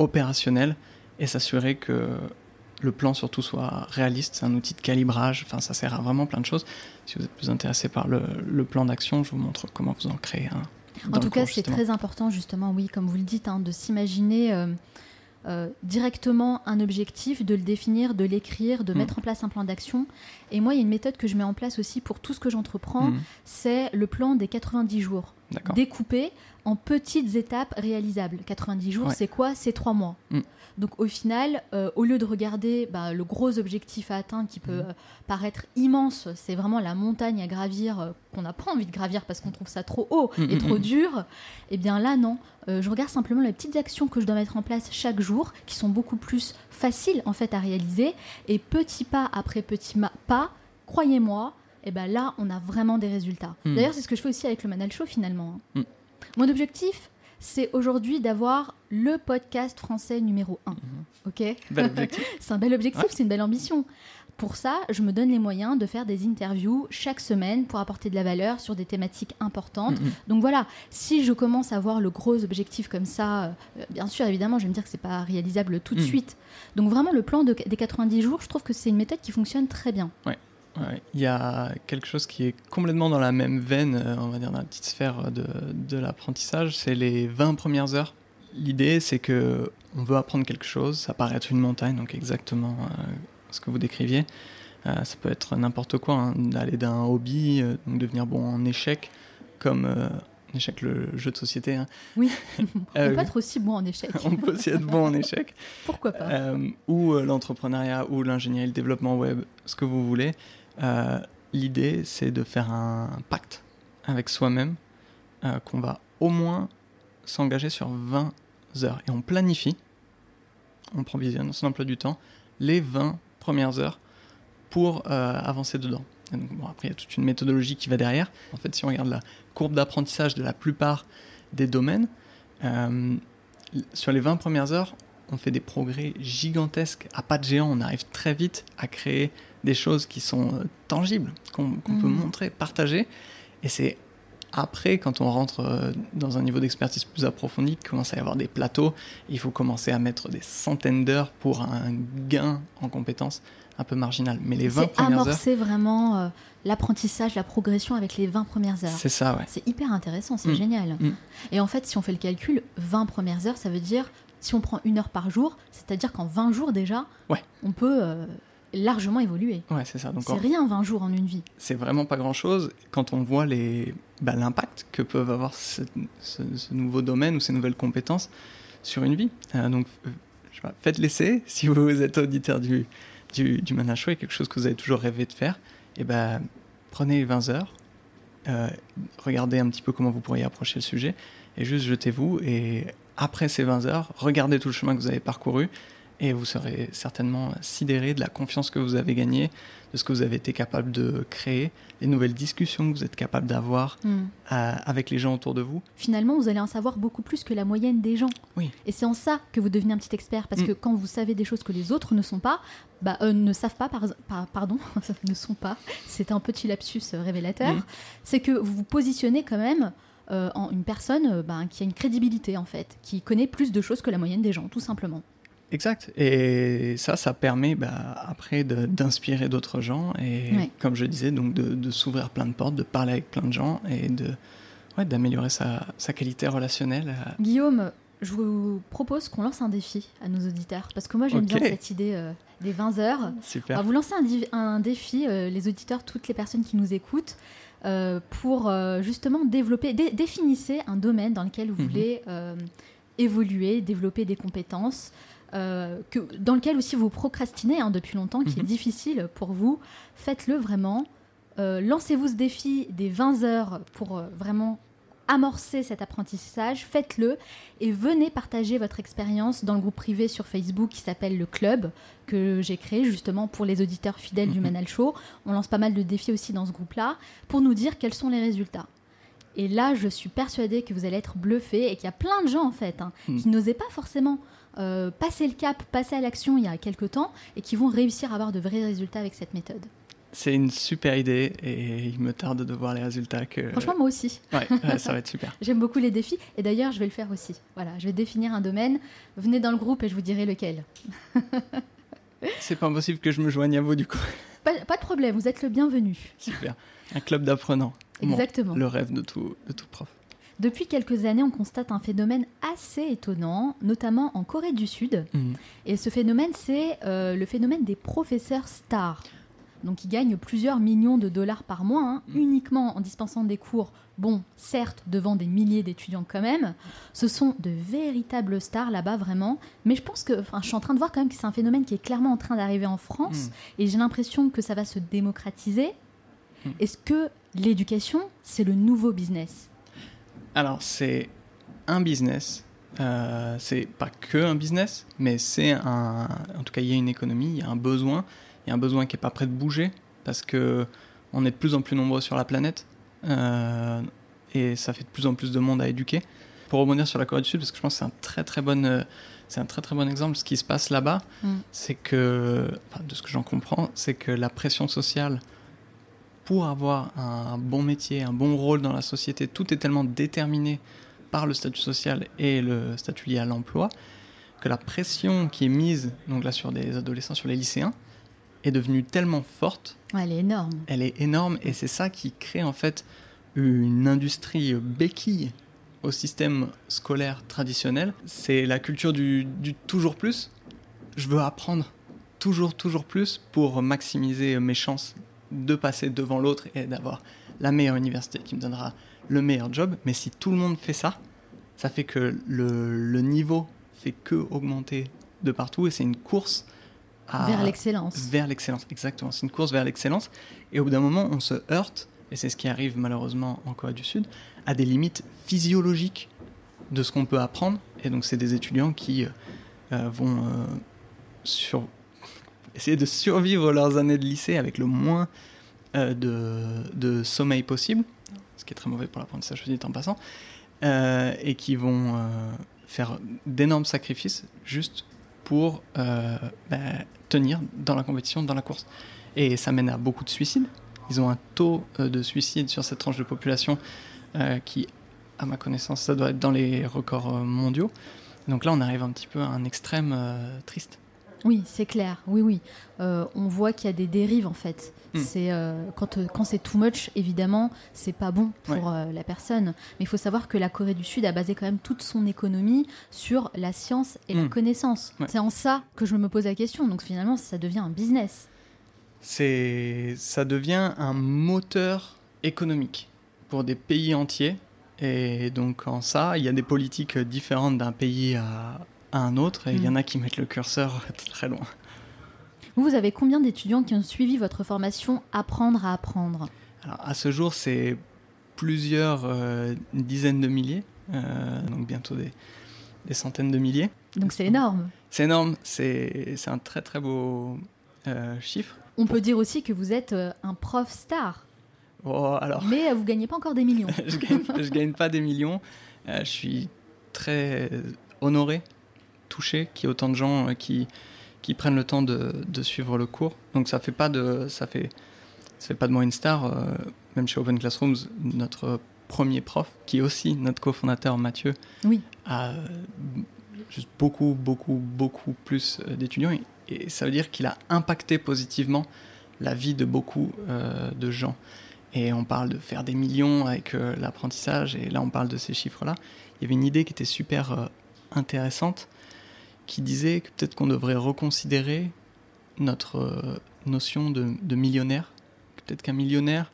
opérationnelle et s'assurer que le plan surtout soit réaliste. C'est un outil de calibrage. Enfin, ça sert à vraiment plein de choses. Si vous êtes plus intéressé par le, le plan d'action, je vous montre comment vous en créer un. En tout cas, c'est très important, justement, oui, comme vous le dites, hein, de s'imaginer euh, euh, directement un objectif, de le définir, de l'écrire, de Mm. mettre en place un plan d'action. Et moi, il y a une méthode que je mets en place aussi pour tout ce que j'entreprends, Mhm. c'est le plan des 90 jours, découpé en petites étapes réalisables. 90 jours, Ouais. c'est quoi? C'est trois mois. Mm. Donc au final, euh, au lieu de regarder bah, le gros objectif à atteindre qui peut Mhm. euh, paraître immense, c'est vraiment la montagne à gravir euh, qu'on n'a pas envie de gravir parce qu'on trouve ça trop haut et Mhm, trop dur, et bien là non. Je regarde simplement les petites actions que je dois mettre en place chaque jour, qui sont beaucoup plus faciles en fait à réaliser, et petit pas après petit pas, croyez-moi, et ben là on a vraiment des résultats. D'ailleurs c'est ce que je fais aussi avec le Manal Show finalement. hein. Mon objectif, c'est aujourd'hui d'avoir le podcast français numéro 1. Mhm. Ok. C'est un bel objectif, Ouais. c'est une belle ambition. Pour ça, je me donne les moyens de faire des interviews chaque semaine pour apporter de la valeur sur des thématiques importantes. Mhm. Donc voilà, si je commence à voir le gros objectif comme ça, euh, bien sûr, évidemment, je vais me dire que c'est pas réalisable tout de Mhm. suite. Donc vraiment, le plan de- des 90 jours, je trouve que c'est une méthode qui fonctionne très bien. Ouais, il y a quelque chose qui est complètement dans la même veine, euh, on va dire dans la petite sphère de, de l'apprentissage, c'est les 20 premières heures. L'idée, c'est que on veut apprendre quelque chose, ça paraît être une montagne, donc exactement euh, ce que vous décriviez. Euh, ça peut être n'importe quoi, hein, d'aller d'un hobby, euh, donc devenir bon en échec, comme euh, échec le jeu de société. hein. Oui, Euh, on peut être aussi bon en échec. on peut aussi être bon en échec. Pourquoi pas Euh, ou euh, l'entrepreneuriat, ou l'ingénierie, le développement web, ce que vous voulez. Euh, L'idée, c'est de faire un pacte avec soi-même, euh, qu'on va au moins s'engager sur 20 heures. Et on planifie, on provisionne son emploi du temps, les 20 premières heures pour euh, avancer dedans. bon, après, il y a toute une méthodologie qui va derrière. En fait, si on regarde la courbe d'apprentissage de la plupart des domaines, sur les 20 premières heures, on fait des progrès gigantesques à pas de géant. On arrive très vite à créer des choses qui sont euh, tangibles, qu'on peut Mhm. montrer, partager. Et c'est après, quand on rentre euh, dans un niveau d'expertise plus approfondi, qu'il commence à y avoir des plateaux. Il faut commencer à mettre des centaines d'heures pour un gain en compétences un peu marginal. Mais les 20 C'est premières heures, amorcer vraiment euh, l'apprentissage, la progression avec les 20 premières heures. c'est ça, ouais. C'est hyper intéressant, c'est Mm. génial. Mm. Et en fait, si on fait le calcul, 20 premières heures, ça veut dire, si on prend une heure par jour, c'est-à-dire qu'en 20 jours déjà, Ouais. on peut euh, largement évoluer. Ouais, c'est ça. Donc, C'est en- rien 20 jours en une vie. c'est vraiment pas grand chose quand on voit les bah, l'impact que peuvent avoir ce, ce- ce nouveau domaine ou ces nouvelles compétences sur une vie. Euh, donc, euh, je sais pas, faites l'essai si vous êtes auditeur du, du, du Mana Show et quelque chose que vous avez toujours rêvé de faire. Et ben, prenez les 20 heures, euh, regardez un petit peu comment vous pourriez approcher le sujet et juste jetez-vous. Et après ces 20 heures, regardez tout le chemin que vous avez parcouru et vous serez certainement sidéré de la confiance que vous avez gagnée, de ce que vous avez été capable de créer, les nouvelles discussions que vous êtes capable d'avoir Mm. euh, avec les gens autour de vous. Finalement, vous allez en savoir beaucoup plus que la moyenne des gens. Oui. Et c'est en ça que vous devenez un petit expert, parce Mm. que quand vous savez des choses que les autres ne sont pas, bah, euh, ne savent pas, par, par- pardon, ne sont pas, c'est un petit lapsus euh, révélateur, Mm. c'est que vous vous positionnez quand même euh, en une personne ben, qui a une crédibilité en fait, qui connaît plus de choses que la moyenne des gens, tout simplement. Exact. Et ça, ça permet bah, après d'inspirer d'autres gens et, Ouais. comme je disais, donc de, de s'ouvrir plein de portes, de parler avec plein de gens et de ouais, d'améliorer sa, sa qualité relationnelle. euh, Guillaume, je vous propose qu'on lance un défi à nos auditeurs, parce que moi j'aime bien cette idée euh, des 20 heures. On va Super. vous lancer un, défi, euh, les auditeurs, toutes les personnes qui nous écoutent, euh, pour justement développer, dé- définissez un domaine dans lequel vous Mhm. voulez évoluer, développer des compétences, euh, que, dans lequel aussi vous procrastinez hein, depuis longtemps, qui est Mhm. difficile pour vous. Faites-le vraiment. Euh, Lancez-vous ce défi des 20 heures pour euh, vraiment amorcer cet apprentissage, faites-le et venez partager votre expérience dans le groupe privé sur Facebook qui s'appelle le Club, que j'ai créé justement pour les auditeurs fidèles du Mhm. Manal Show. On lance pas mal de défis aussi dans ce groupe-là pour nous dire quels sont les résultats. Et là, je suis persuadée que vous allez être bluffés et qu'il y a plein de gens en fait hein, Mhm. qui n'osaient pas forcément euh, passer le cap, passer à l'action il y a quelques temps et qui vont réussir à avoir de vrais résultats avec cette méthode. C'est une super idée et il me tarde de voir les résultats que. Franchement, moi aussi. Ouais, ouais, ça va être super. J'aime beaucoup les défis et d'ailleurs, je vais le faire aussi. Voilà, je vais définir un domaine. Venez dans le groupe et je vous dirai lequel. C'est pas impossible que je me joigne à vous du coup. Pas, pas de problème, vous êtes le bienvenu. Super. Un club d'apprenants. Bon, Exactement. le rêve de tout, de tout prof. Depuis quelques années, on constate un phénomène assez étonnant, notamment en Corée du Sud. Mhm. Et ce phénomène, c'est euh, le phénomène des professeurs stars. Donc, ils gagnent plusieurs millions de dollars par mois, hein, Mm. uniquement en dispensant des cours, bon, certes, devant des milliers d'étudiants quand même. Ce sont de véritables stars là-bas, vraiment. Mais je pense que, enfin, je suis en train de voir quand même que c'est un phénomène qui est clairement en train d'arriver en France. Mm. Et j'ai l'impression que ça va se démocratiser. Est-ce que l'éducation, c'est le nouveau business? Alors, c'est un business. Euh, c'est pas que un business, mais c'est un. En tout cas, il y a une économie, il y a un besoin. Il y a un besoin qui est pas prêt de bouger parce que on est de plus en plus nombreux sur la planète euh, et ça fait de plus en plus de monde à éduquer. Pour rebondir sur la Corée du Sud, parce que je pense que c'est un très très bon, euh, c'est un très très bon exemple. Ce qui se passe là-bas, Mm. c'est que, enfin, de ce que j'en comprends, c'est que la pression sociale pour avoir un bon métier, un bon rôle dans la société, tout est tellement déterminé par le statut social et le statut lié à l'emploi que la pression qui est mise donc là sur des adolescents, sur les lycéens, est devenue tellement forte, Ouais, Elle est énorme. elle est énorme et c'est ça qui crée en fait une industrie béquille au système scolaire traditionnel. C'est la culture du, du toujours plus. Je veux apprendre toujours, toujours plus pour maximiser mes chances de passer devant l'autre et d'avoir la meilleure université qui me donnera le meilleur job. Mais si tout le monde fait ça, ça fait que le, le niveau fait que augmenter de partout et c'est une course à, Vers l'excellence. vers l'excellence, exactement. C'est une course vers l'excellence. Et au bout d'un moment, on se heurte, et c'est ce qui arrive malheureusement en Corée du Sud, à des limites physiologiques de ce qu'on peut apprendre. Et donc, c'est des étudiants qui euh, vont euh, sur... essayer de survivre leurs années de lycée avec le moins de, de, sommeil possible, ce qui est très mauvais pour l'apprentissage, dis en passant, et qui vont faire d'énormes sacrifices juste pour bah, tenir dans la compétition, dans la course. Et ça mène à beaucoup de suicides. Ils ont un taux de suicide sur cette tranche de population qui, à ma connaissance, ça doit être dans les records mondiaux. Donc là, on arrive un petit peu à un extrême euh, triste. Oui, c'est clair. Oui, oui. Euh, on voit qu'il y a des dérives en fait. Hmm. C'est euh, quand, quand c'est too much, évidemment, c'est pas bon pour la personne. Mais il faut savoir que la Corée du Sud a basé quand même toute son économie sur la science et la hmm. connaissance. C'est en ça que je me pose la question. Donc finalement, ça devient un business. C'est, ça devient un moteur économique pour des pays entiers et donc en ça, il y a des politiques différentes d'un pays à, un autre, et il y en mm. a qui mettent le curseur très loin. Vous avez combien d'étudiants qui ont suivi votre formation Apprendre à apprendre Alors, À ce jour, c'est plusieurs euh, dizaines de milliers, euh, donc bientôt des, des, centaines de milliers. Donc c'est énorme. C'est énorme, c'est un très très beau euh, chiffre. On peut dire aussi que vous êtes un prof star. Oh, alors... Mais vous gagnez pas encore des millions. je, gagne, gagne pas des millions. Je suis très honoré, touché qu'il y ait autant de gens euh, qui, qui prennent le temps de, de, suivre le cours. Donc ça fait pas de ça fait ça fait pas de moi une star. même chez Open Classrooms, notre premier prof, qui est aussi notre cofondateur Mathieu, oui. a juste beaucoup beaucoup beaucoup plus d'étudiants et, ça veut dire qu'il a impacté positivement la vie de beaucoup de gens. Et on parle de faire des millions avec euh, l'apprentissage, et là on parle de ces chiffres-là. Il y avait une idée qui était super euh, intéressante, qui disait que peut-être qu'on devrait reconsidérer notre euh, notion de, millionnaire. Peut-être qu'un millionnaire,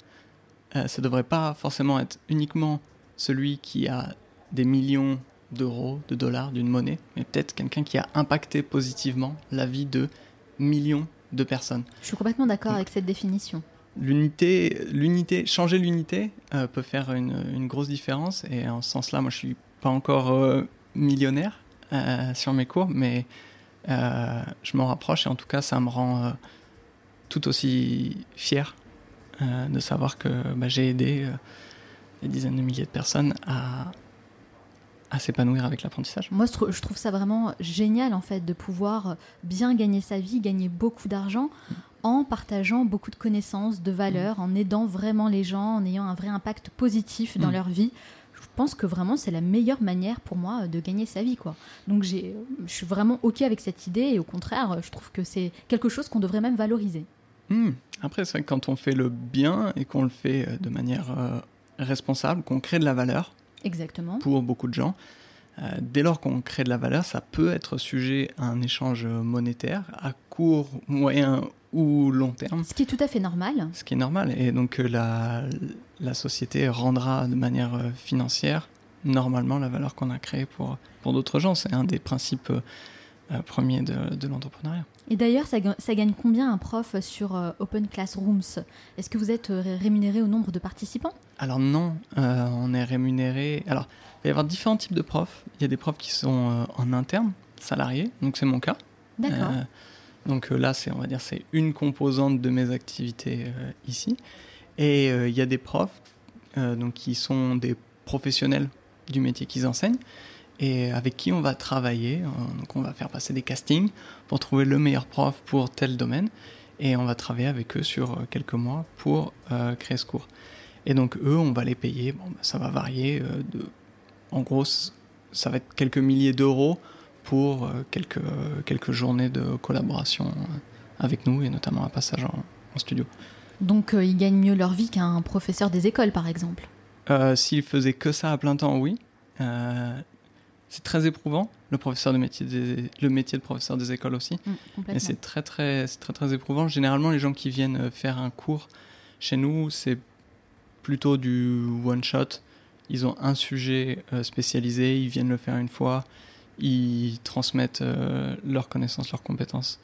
ça ne devrait pas forcément être uniquement celui qui a des millions d'euros, de dollars, d'une monnaie, mais peut-être quelqu'un qui a impacté positivement la vie de millions de personnes. Je suis complètement d'accord avec cette définition l'unité, l'unité, changer l'unité euh, peut faire une, grosse différence. Et en ce sens-là, moi, je suis pas encore euh, millionnaire euh, sur mes cours, mais je m'en rapproche et en tout cas, ça me rend tout aussi fier de savoir que bah, j'ai aidé des dizaines de milliers de personnes à, à s'épanouir avec l'apprentissage. Moi, je trouve ça vraiment génial en fait de pouvoir bien gagner sa vie, gagner beaucoup d'argent en partageant beaucoup de connaissances, de valeurs, en aidant vraiment les gens, en ayant un vrai impact positif dans mm. leur vie. Je pense que vraiment c'est la meilleure manière pour moi de gagner sa vie quoi. Donc j'ai je suis vraiment OK avec cette idée et au contraire, je trouve que c'est quelque chose qu'on devrait même valoriser. Mm. Après c'est vrai que quand on fait le bien et qu'on le fait euh, de manière euh, responsable, qu'on crée de la valeur. Exactement. Pour beaucoup de gens, euh, dès lors qu'on crée de la valeur, ça peut être sujet à un échange monétaire à court, moyen ou long terme. Ce qui est tout à fait normal. Ce qui est normal. Et donc euh, la, la société rendra de manière euh, financière normalement la valeur qu'on a créée pour, pour d'autres gens. C'est un des principes premiers de, de l'entrepreneuriat. Et d'ailleurs, ça, ça, gagne combien un prof sur Open Classrooms? Est-ce que vous êtes rémunéré au nombre de participants? Alors non, on est rémunéré. Alors, il va y avoir différents types de profs. Il y a des profs qui sont en interne, salariés, donc c'est mon cas. D'accord. Donc euh, là, c'est on va dire c'est une composante de mes activités euh, ici. Et euh, il y a des profs donc qui sont des professionnels du métier qu'ils enseignent et avec qui on va travailler. Donc on va faire passer des castings pour trouver le meilleur prof pour tel domaine et on va travailler avec eux sur quelques mois pour créer ce cours. Et donc eux, on va les payer. Bon, bah, ça va varier en gros, ça va être quelques milliers d'euros pour euh, quelques, quelques journées de collaboration euh, avec nous et notamment un passage en, studio. Donc euh, ils gagnent mieux leur vie qu'un professeur des écoles par exemple S'ils faisaient que ça à plein temps, oui. c'est très éprouvant, le, professeur de métier le métier de professeur des écoles aussi. Mmh, c'est très très, très très éprouvant. Généralement, les gens qui viennent faire un cours chez nous, c'est plutôt du one-shot. Ils ont un sujet spécialisé, ils viennent le faire une fois, ils transmettent euh, leurs connaissances, leurs compétences,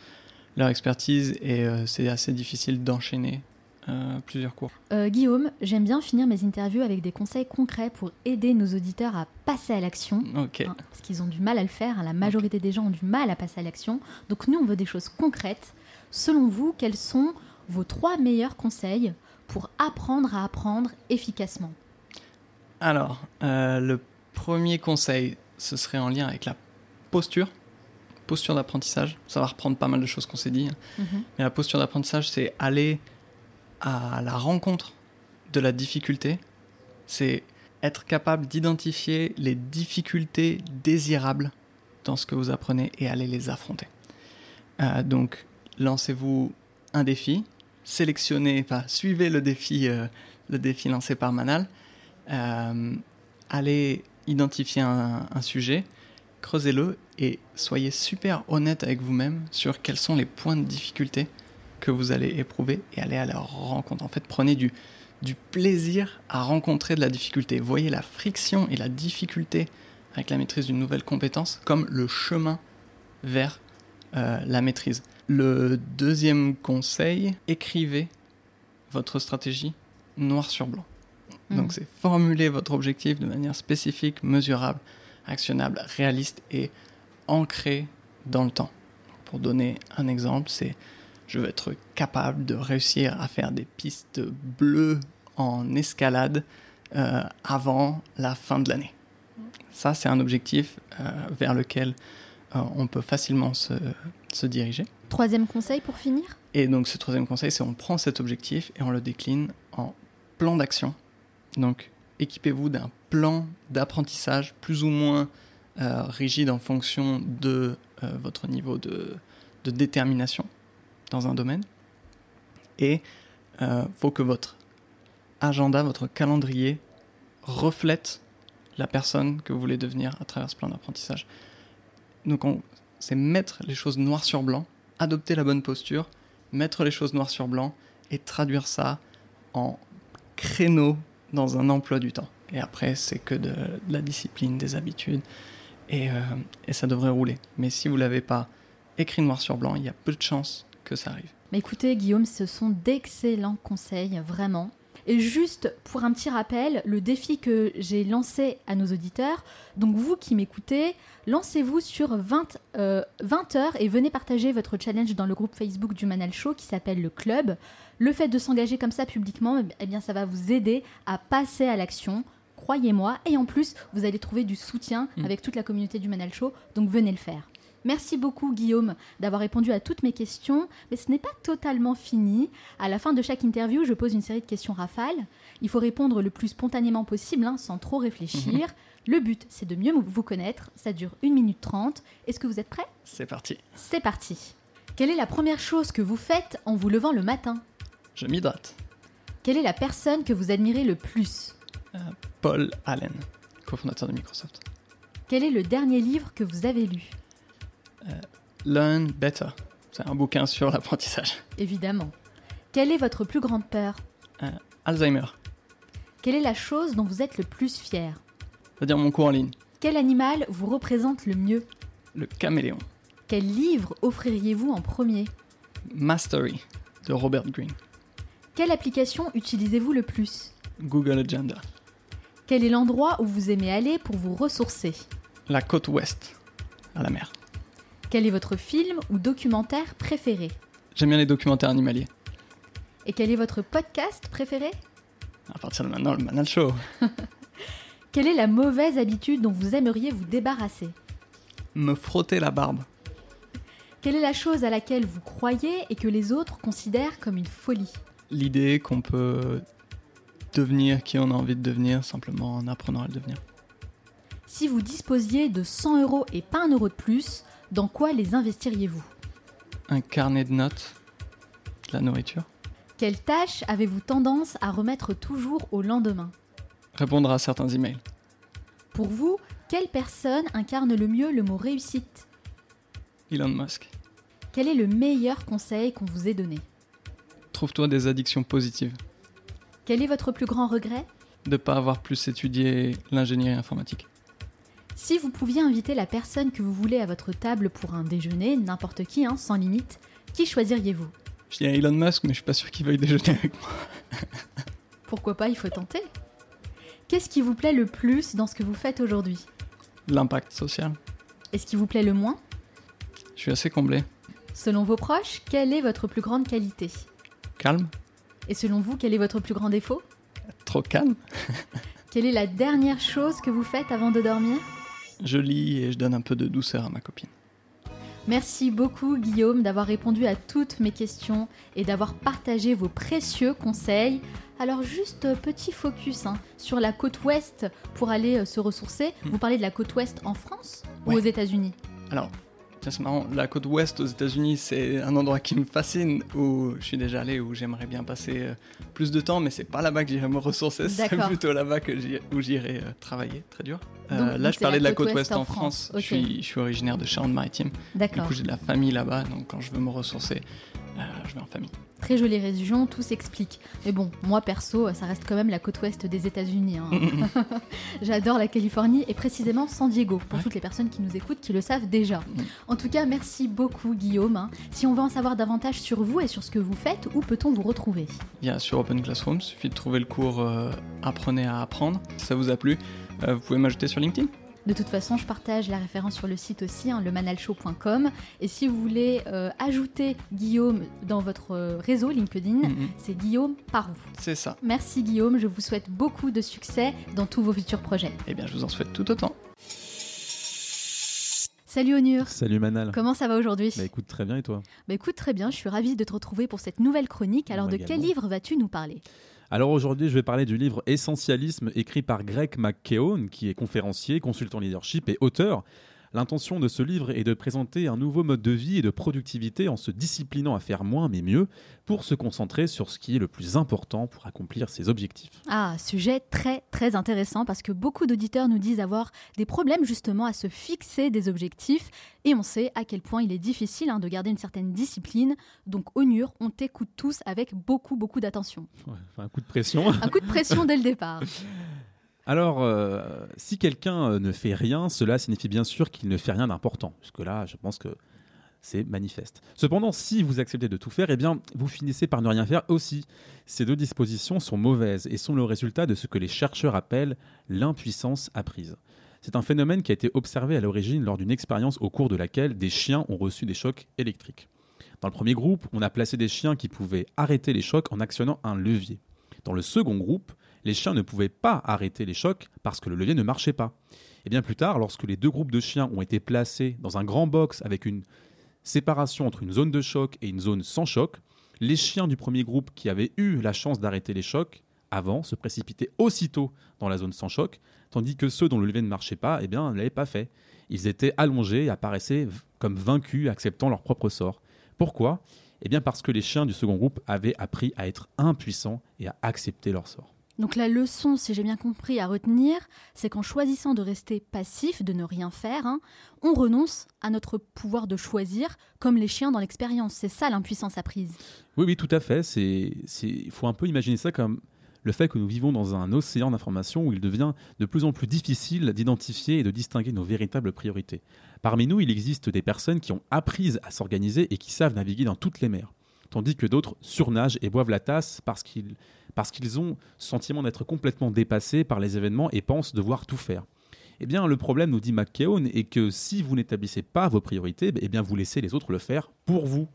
leur expertise et euh, c'est assez difficile d'enchaîner euh, plusieurs cours. Guillaume, j'aime bien finir mes interviews avec des conseils concrets pour aider nos auditeurs à passer à l'action. Hein, parce qu'ils ont du mal à le faire, hein, la majorité des gens ont du mal à passer à l'action. Donc nous, on veut des choses concrètes. Selon vous, quels sont vos trois meilleurs conseils pour apprendre à apprendre efficacement? Alors, le premier conseil, ce serait en lien avec la posture, posture d'apprentissage. Ça va reprendre pas mal de choses qu'on s'est dit. Mhm. Mais la posture d'apprentissage, c'est aller à la rencontre de la difficulté. C'est être capable d'identifier les difficultés désirables dans ce que vous apprenez et aller les affronter. Euh, donc, lancez-vous un défi, sélectionnez, enfin, suivez le défi, euh, le défi lancé par Manal. Euh, allez identifier un, un sujet, creusez-le et soyez super honnête avec vous-même sur quels sont les points de difficulté que vous allez éprouver et allez à leur rencontre. En fait, prenez du, du plaisir à rencontrer de la difficulté. Voyez la friction et la difficulté avec la maîtrise d'une nouvelle compétence comme le chemin vers euh, la maîtrise. Le deuxième conseil, écrivez votre stratégie noir sur blanc. Mhm. Donc c'est formuler votre objectif de manière spécifique, mesurable, actionnable, réaliste et ancré dans le temps. Pour donner un exemple, c'est je veux être capable de réussir à faire des pistes bleues en escalade euh, avant la fin de l'année. Ça, c'est un objectif euh, vers lequel euh, on peut facilement se, se diriger. Troisième conseil pour finir? Et donc ce troisième conseil, c'est on prend cet objectif et on le décline en plan d'action. Donc équipez-vous d'un plan d'apprentissage plus ou moins euh, rigide en fonction de euh, votre niveau de, détermination dans un domaine. Et il faut que votre agenda, votre calendrier reflète la personne que vous voulez devenir à travers ce plan d'apprentissage. Donc on- c'est mettre les choses noir sur blanc, adopter la bonne posture, mettre les choses noir sur blanc et traduire ça en créneau dans un emploi du temps. Et après, c'est que de, la discipline, des habitudes, et, euh, et ça devrait rouler. Mais si vous l'avez pas écrit noir sur blanc, il y a peu de chances que ça arrive. Mais écoutez, Guillaume, ce sont d'excellents conseils, vraiment. Et juste pour un petit rappel, le défi que j'ai lancé à nos auditeurs, donc vous qui m'écoutez, lancez-vous sur 20, euh, 20 heures et venez partager votre challenge dans le groupe Facebook du Manal Show qui s'appelle le Club. Le fait de s'engager comme ça publiquement, eh bien, ça va vous aider à passer à l'action. Croyez-moi. Et en plus, vous allez trouver du soutien Mm. avec toute la communauté du Manal Show. Donc venez le faire. Merci beaucoup Guillaume d'avoir répondu à toutes mes questions, mais ce n'est pas totalement fini. À la fin de chaque interview, je pose une série de questions rafales. Il faut répondre le plus spontanément possible, hein, sans trop réfléchir. Le but, c'est de mieux vous connaître. Ça dure 1 minute 30. Est-ce que vous êtes prêts? C'est parti. C'est parti. Quelle est la première chose que vous faites en vous levant le matin? Je m'hydrate. Quelle est la personne que vous admirez le plus? Paul Allen, cofondateur de Microsoft. Quel est le dernier livre que vous avez lu? Learn Better. C'est un bouquin sur l'apprentissage. Évidemment. Quelle est votre plus grande peur? Alzheimer. Quelle est la chose dont vous êtes le plus fier? C'est-à-dire mon cours en ligne. Quel animal vous représente le mieux? Le caméléon. Quel livre offririez-vous en premier? Mastery de Robert Greene. Quelle application utilisez-vous le plus? Google Agenda. Quel est l'endroit où vous aimez aller pour vous ressourcer? La côte ouest, à la mer. Quel est votre film ou documentaire préféré J'aime bien les documentaires animaliers. Et quel est votre podcast préféré À partir de maintenant, le Manal Show. Quelle est la mauvaise habitude dont vous aimeriez vous débarrasser Me frotter la barbe. Quelle est la chose à laquelle vous croyez et que les autres considèrent comme une folie L'idée qu'on peut devenir qui on a envie de devenir simplement en apprenant à le devenir. Si vous disposiez de 100 euros et pas un euro de plus, dans quoi les investiriez-vous? Un carnet de notes, de la nourriture. Quelle tâche avez-vous tendance à remettre toujours au lendemain? Répondre à certains emails. Pour vous, quelle personne incarne le mieux le mot réussite? Elon Musk. Quel est le meilleur conseil qu'on vous ait donné? Trouve-toi des addictions positives. Quel est votre plus grand regret? De ne pas avoir plus étudié l'ingénierie informatique. Si vous pouviez inviter la personne que vous voulez à votre table pour un déjeuner, n'importe qui, hein, sans limite, qui choisiriez-vous? Je dis à Elon Musk, mais je suis pas sûr qu'il veuille déjeuner avec moi. Pourquoi pas, il faut tenter. Qu'est-ce qui vous plaît le plus dans ce que vous faites aujourd'hui? L'impact social. Et ce qui vous plaît le moins? Je suis assez comblé. Selon vos proches, quelle est votre plus grande qualité? Calme. Et selon vous, quel est votre plus grand défaut? Trop calme. Quelle est la dernière chose que vous faites avant de dormir? Je lis et je donne un peu de douceur à ma copine. Merci beaucoup Guillaume d'avoir répondu à toutes mes questions et d'avoir partagé vos précieux conseils. Alors juste euh, petit focus hein, sur la côte ouest pour aller euh, se ressourcer. Hmm. Vous parlez de la côte ouest en France ou aux États-Unis? Alors, tiens, c'est marrant, la côte ouest aux États-Unis, c'est un endroit qui me fascine, où je suis déjà allé, où j'aimerais bien passer euh, plus de temps, mais c'est pas là-bas que j'irai me ressourcer, c'est plutôt là-bas que où j'irai euh, travailler, très dur. Euh, là, je parlais la de la côte ouest ouest en France. Je, suis, je suis originaire de Charente-Maritime. Du coup, j'ai de la famille là-bas, donc quand je veux me ressourcer, euh, je vais en famille. Très jolie région, tout s'explique. Mais bon, moi perso, ça reste quand même la côte ouest des États-Unis. hein. J'adore la Californie et précisément San Diego, pour Ouais. toutes les personnes qui nous écoutent, qui le savent déjà. Mm. En tout cas, merci beaucoup Guillaume. Si on veut en savoir davantage sur vous et sur ce que vous faites, où peut-on vous retrouver? A sur Open Classroom, il suffit de trouver le cours euh, Apprenez à apprendre. Si ça vous a plu, euh, vous pouvez m'ajouter sur LinkedIn. De toute façon, je partage la référence sur le site aussi, hein, lemanalshow.com. Et si vous voulez euh, ajouter Guillaume dans votre euh, réseau LinkedIn, Mhm. c'est Guillaume par vous. C'est ça. Merci Guillaume, je vous souhaite beaucoup de succès dans tous vos futurs projets. Eh bien, je vous en souhaite tout autant. Salut Onur Salut Manal. Comment ça va aujourd'hui? Bah écoute très bien et toi? Bah écoute très bien, je suis ravie de te retrouver pour cette nouvelle chronique. Alors Moi de quel livre vas-tu nous parler? Alors aujourd'hui je vais parler du livre Essentialisme écrit par Greg McKeown qui est conférencier, consultant leadership et auteur. L'intention de ce livre est de présenter un nouveau mode de vie et de productivité en se disciplinant à faire moins mais mieux pour se concentrer sur ce qui est le plus important pour accomplir ses objectifs. Ah, sujet très très intéressant parce que beaucoup d'auditeurs nous disent avoir des problèmes justement à se fixer des objectifs et on sait à quel point il est difficile hein, de garder une certaine discipline. Donc Onur, on t'écoute tous avec beaucoup beaucoup d'attention. Ouais, un coup de pression. Un coup de pression dès le départ. Alors, euh, si quelqu'un euh, ne fait rien, cela signifie bien sûr qu'il ne fait rien d'important. Puisque là, je pense que c'est manifeste. Cependant, si vous acceptez de tout faire, eh bien, vous finissez par ne rien faire aussi. Ces deux dispositions sont mauvaises et sont le résultat de ce que les chercheurs appellent l'impuissance apprise. C'est un phénomène qui a été observé à l'origine lors d'une expérience au cours de laquelle des chiens ont reçu des chocs électriques. Dans le premier groupe, on a placé des chiens qui pouvaient arrêter les chocs en actionnant un levier. Dans le second groupe, les chiens ne pouvaient pas arrêter les chocs parce que le levier ne marchait pas. Et bien plus tard, lorsque les deux groupes de chiens ont été placés dans un grand box avec une séparation entre une zone de choc et une zone sans choc, les chiens du premier groupe qui avaient eu la chance d'arrêter les chocs avant se précipitaient aussitôt dans la zone sans choc, tandis que ceux dont le levier ne marchait pas, eh bien, ne l'avaient pas fait. Ils étaient allongés et apparaissaient comme vaincus, acceptant leur propre sort. Pourquoi? Eh bien parce que les chiens du second groupe avaient appris à être impuissants et à accepter leur sort. Donc la leçon, si j'ai bien compris, à retenir, c'est qu'en choisissant de rester passif, de ne rien faire, hein, on renonce à notre pouvoir de choisir, comme les chiens dans l'expérience. C'est ça l'impuissance apprise. Oui, oui, tout à fait. Il faut un peu imaginer ça comme le fait que nous vivons dans un océan d'informations où il devient de plus en plus difficile d'identifier et de distinguer nos véritables priorités. Parmi nous, il existe des personnes qui ont appris à s'organiser et qui savent naviguer dans toutes les mers, tandis que d'autres surnagent et boivent la tasse parce qu'ils, parce qu'ils ont ce sentiment d'être complètement dépassés par les événements et pensent devoir tout faire. Eh bien, le problème, nous dit McKeown, est que si vous n'établissez pas vos priorités, eh bien, vous laissez les autres le faire pour vous.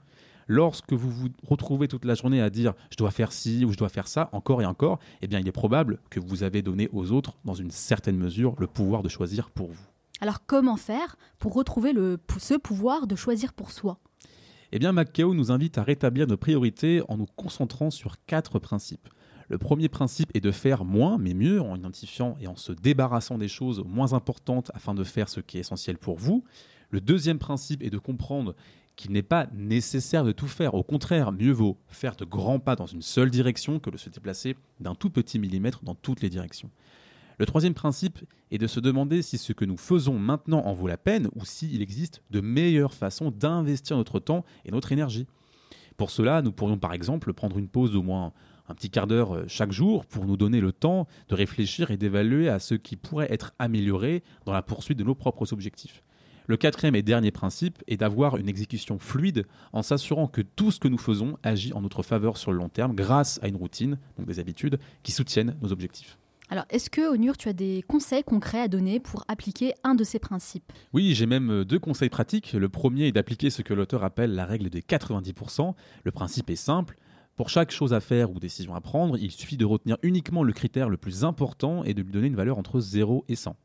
Lorsque vous vous retrouvez toute la journée à dire je dois faire ci ou je dois faire ça encore et encore, eh bien il est probable que vous avez donné aux autres, dans une certaine mesure, le pouvoir de choisir pour vous. Alors comment faire pour retrouver le, ce pouvoir de choisir pour soi? Eh bien McKeown nous invite à rétablir nos priorités en nous concentrant sur quatre principes. Le premier principe est de faire moins mais mieux en identifiant et en se débarrassant des choses moins importantes afin de faire ce qui est essentiel pour vous. Le deuxième principe est de comprendre qu'il n'est pas nécessaire de tout faire. Au contraire, mieux vaut faire de grands pas dans une seule direction que de se déplacer d'un tout petit millimètre dans toutes les directions. Le troisième principe est de se demander si ce que nous faisons maintenant en vaut la peine ou s'il existe de meilleures façons d'investir notre temps et notre énergie. Pour cela, nous pourrions par exemple prendre une pause d'au moins un petit quart d'heure euh, chaque jour pour nous donner le temps de réfléchir et d'évaluer à ce qui pourrait être amélioré dans la poursuite de nos propres objectifs. Le quatrième et dernier principe est d'avoir une exécution fluide en s'assurant que tout ce que nous faisons agit en notre faveur sur le long terme grâce à une routine, donc des habitudes, qui soutiennent nos objectifs. Alors est-ce que, Onur, tu as des conseils concrets à donner pour appliquer un de ces principes? Oui, j'ai même euh, deux conseils pratiques. Le premier est d'appliquer ce que l'auteur appelle la règle des 90%. Le principe est simple. Pour chaque chose à faire ou décision à prendre, il suffit de retenir uniquement le critère le plus important et de lui donner une valeur entre 0 et 100.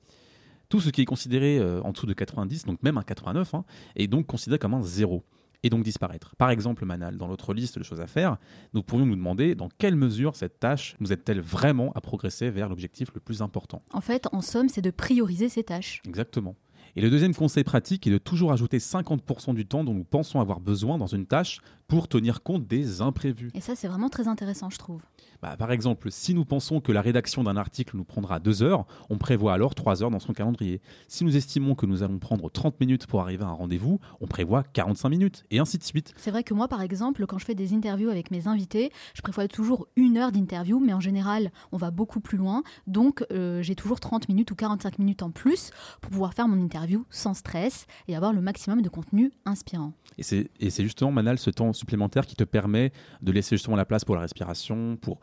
Tout ce qui est considéré euh, en dessous de 90, donc même un 89, hein, est donc considéré comme un 0 et donc disparaître. Par exemple, Manal, dans notre liste de choses à faire, nous pourrions nous demander dans quelle mesure cette tâche nous aide-t-elle vraiment à progresser vers l'objectif le plus important? En fait, en somme, c'est de prioriser ces tâches. Exactement. Et le deuxième conseil pratique est de toujours ajouter 50% du temps dont nous pensons avoir besoin dans une tâche pour tenir compte des imprévus. Et ça, c'est vraiment très intéressant, je trouve. Bah, par exemple, si nous pensons que la rédaction d'un article nous prendra deux heures, on prévoit alors trois heures dans son calendrier. Si nous estimons que nous allons prendre 30 minutes pour arriver à un rendez-vous, on prévoit 45 minutes, et ainsi de suite. C'est vrai que moi, par exemple, quand je fais des interviews avec mes invités, je prévois toujours une heure d'interview, mais en général, on va beaucoup plus loin. Donc, euh, j'ai toujours 30 minutes ou 45 minutes en plus pour pouvoir faire mon interview sans stress et avoir le maximum de contenu inspirant. Et c'est justement, Manal, ce temps supplémentaire qui te permet de laisser justement la place pour la respiration, pour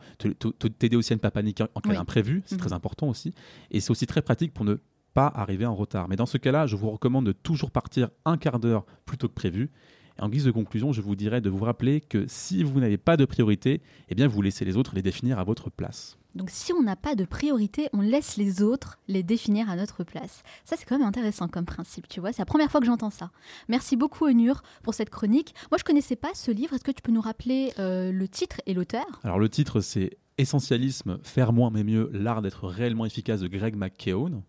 t'aider aussi à ne pas paniquer en cas d'imprévu, c'est mhm. très important aussi. Et c'est aussi très pratique pour ne pas arriver en retard. Mais dans ce cas-là, je vous recommande de toujours partir un quart d'heure plutôt que prévu. Et en guise de conclusion, je vous dirais de vous rappeler que si vous n'avez pas de priorité, eh bien vous laissez les autres les définir à votre place. Donc si on n'a pas de priorité, on laisse les autres les définir à notre place. Ça c'est quand même intéressant comme principe, tu vois. C'est la première fois que j'entends ça. Merci beaucoup Onur pour cette chronique. Moi je connaissais pas ce livre. Est-ce que tu peux nous rappeler euh, le titre et l'auteur? Alors le titre c'est Essentialisme, faire moins mais mieux, l'art d'être réellement efficace de Greg McKeown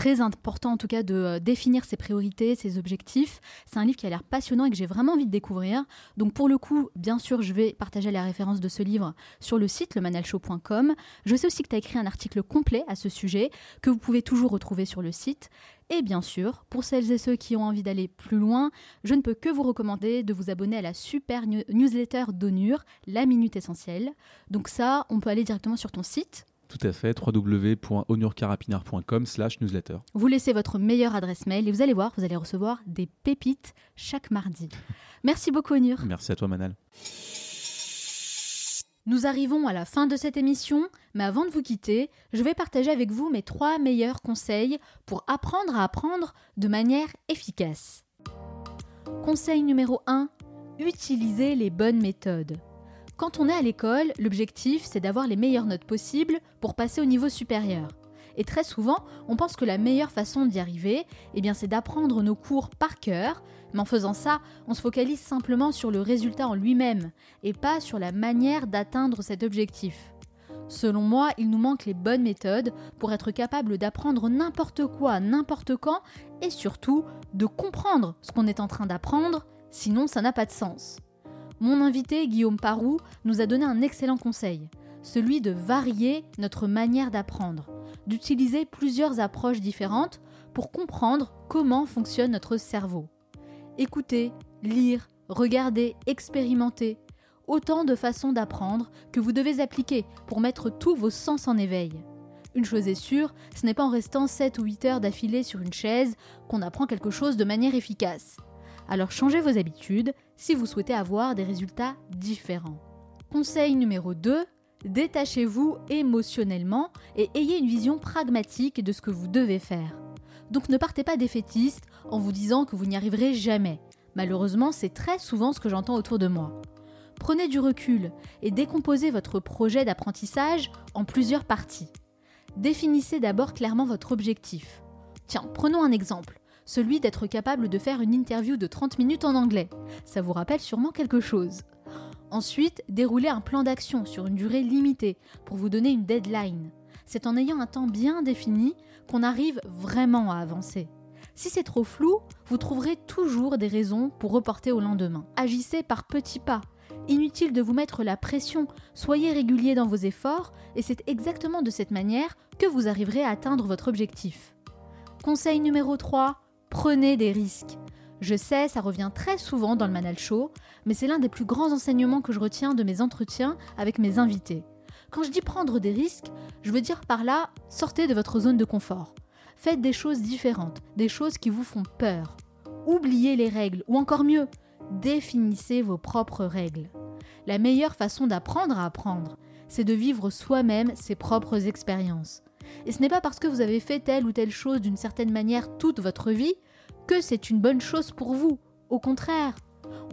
très important en tout cas de euh, définir ses priorités, ses objectifs. C'est un livre qui a l'air passionnant et que j'ai vraiment envie de découvrir. Donc pour le coup, bien sûr, je vais partager la référence de ce livre sur le site lemanalshow.com. Je sais aussi que tu as écrit un article complet à ce sujet que vous pouvez toujours retrouver sur le site. Et bien sûr, pour celles et ceux qui ont envie d'aller plus loin, je ne peux que vous recommander de vous abonner à la super newsletter d'Onur, La Minute Essentielle. Donc ça, on peut aller directement sur ton site tout à fait, www.onurcarapinard.com slash newsletter. Vous laissez votre meilleure adresse mail et vous allez voir, vous allez recevoir des pépites chaque mardi. Merci beaucoup Onur. Merci à toi Manal. Nous arrivons à la fin de cette émission, mais avant de vous quitter, je vais partager avec vous mes trois meilleurs conseils pour apprendre à apprendre de manière efficace. Conseil numéro 1, utilisez les bonnes méthodes. Quand on est à l'école, l'objectif c'est d'avoir les meilleures notes possibles pour passer au niveau supérieur. Et très souvent, on pense que la meilleure façon d'y arriver, eh bien, c'est d'apprendre nos cours par cœur, mais en faisant ça, on se focalise simplement sur le résultat en lui-même et pas sur la manière d'atteindre cet objectif. Selon moi, il nous manque les bonnes méthodes pour être capable d'apprendre n'importe quoi, n'importe quand, et surtout de comprendre ce qu'on est en train d'apprendre, sinon ça n'a pas de sens. Mon invité, Guillaume Parou, nous a donné un excellent conseil, celui de varier notre manière d'apprendre, d'utiliser plusieurs approches différentes pour comprendre comment fonctionne notre cerveau. Écouter, lire, regarder, expérimenter, autant de façons d'apprendre que vous devez appliquer pour mettre tous vos sens en éveil. Une chose est sûre, ce n'est pas en restant 7 ou 8 heures d'affilée sur une chaise qu'on apprend quelque chose de manière efficace. Alors changez vos habitudes si vous souhaitez avoir des résultats différents. Conseil numéro 2, détachez-vous émotionnellement et ayez une vision pragmatique de ce que vous devez faire. Donc ne partez pas défaitiste en vous disant que vous n'y arriverez jamais. Malheureusement, c'est très souvent ce que j'entends autour de moi. Prenez du recul et décomposez votre projet d'apprentissage en plusieurs parties. Définissez d'abord clairement votre objectif. Tiens, prenons un exemple celui d'être capable de faire une interview de 30 minutes en anglais. Ça vous rappelle sûrement quelque chose. Ensuite, déroulez un plan d'action sur une durée limitée pour vous donner une deadline. C'est en ayant un temps bien défini qu'on arrive vraiment à avancer. Si c'est trop flou, vous trouverez toujours des raisons pour reporter au lendemain. Agissez par petits pas. Inutile de vous mettre la pression, soyez régulier dans vos efforts et c'est exactement de cette manière que vous arriverez à atteindre votre objectif. Conseil numéro 3, Prenez des risques. Je sais, ça revient très souvent dans le Manal Show, mais c'est l'un des plus grands enseignements que je retiens de mes entretiens avec mes invités. Quand je dis prendre des risques, je veux dire par là, sortez de votre zone de confort. Faites des choses différentes, des choses qui vous font peur. Oubliez les règles, ou encore mieux, définissez vos propres règles. La meilleure façon d'apprendre à apprendre, c'est de vivre soi-même ses propres expériences. Et ce n'est pas parce que vous avez fait telle ou telle chose d'une certaine manière toute votre vie que c'est une bonne chose pour vous. Au contraire,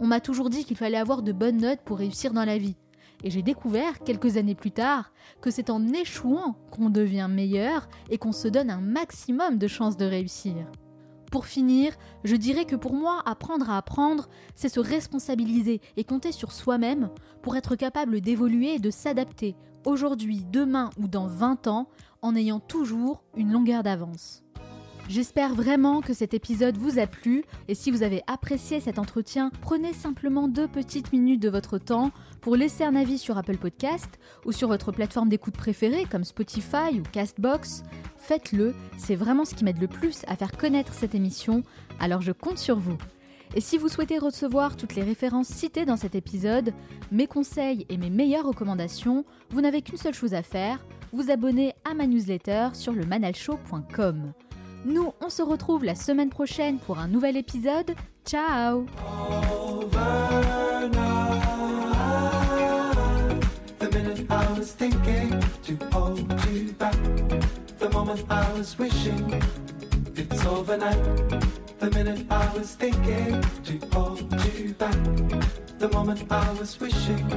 on m'a toujours dit qu'il fallait avoir de bonnes notes pour réussir dans la vie. Et j'ai découvert, quelques années plus tard, que c'est en échouant qu'on devient meilleur et qu'on se donne un maximum de chances de réussir. Pour finir, je dirais que pour moi, apprendre à apprendre, c'est se responsabiliser et compter sur soi-même pour être capable d'évoluer et de s'adapter aujourd'hui, demain ou dans 20 ans en ayant toujours une longueur d'avance. J'espère vraiment que cet épisode vous a plu et si vous avez apprécié cet entretien, prenez simplement deux petites minutes de votre temps pour laisser un avis sur Apple Podcast ou sur votre plateforme d'écoute préférée comme Spotify ou Castbox. Faites-le, c'est vraiment ce qui m'aide le plus à faire connaître cette émission, alors je compte sur vous. Et si vous souhaitez recevoir toutes les références citées dans cet épisode, mes conseils et mes meilleures recommandations, vous n'avez qu'une seule chose à faire, vous abonner à ma newsletter sur le manalshow.com. Nous, on se retrouve la semaine prochaine pour un nouvel épisode. Ciao it's overnight. The minute I was thinking to hold you back. The moment I was wishing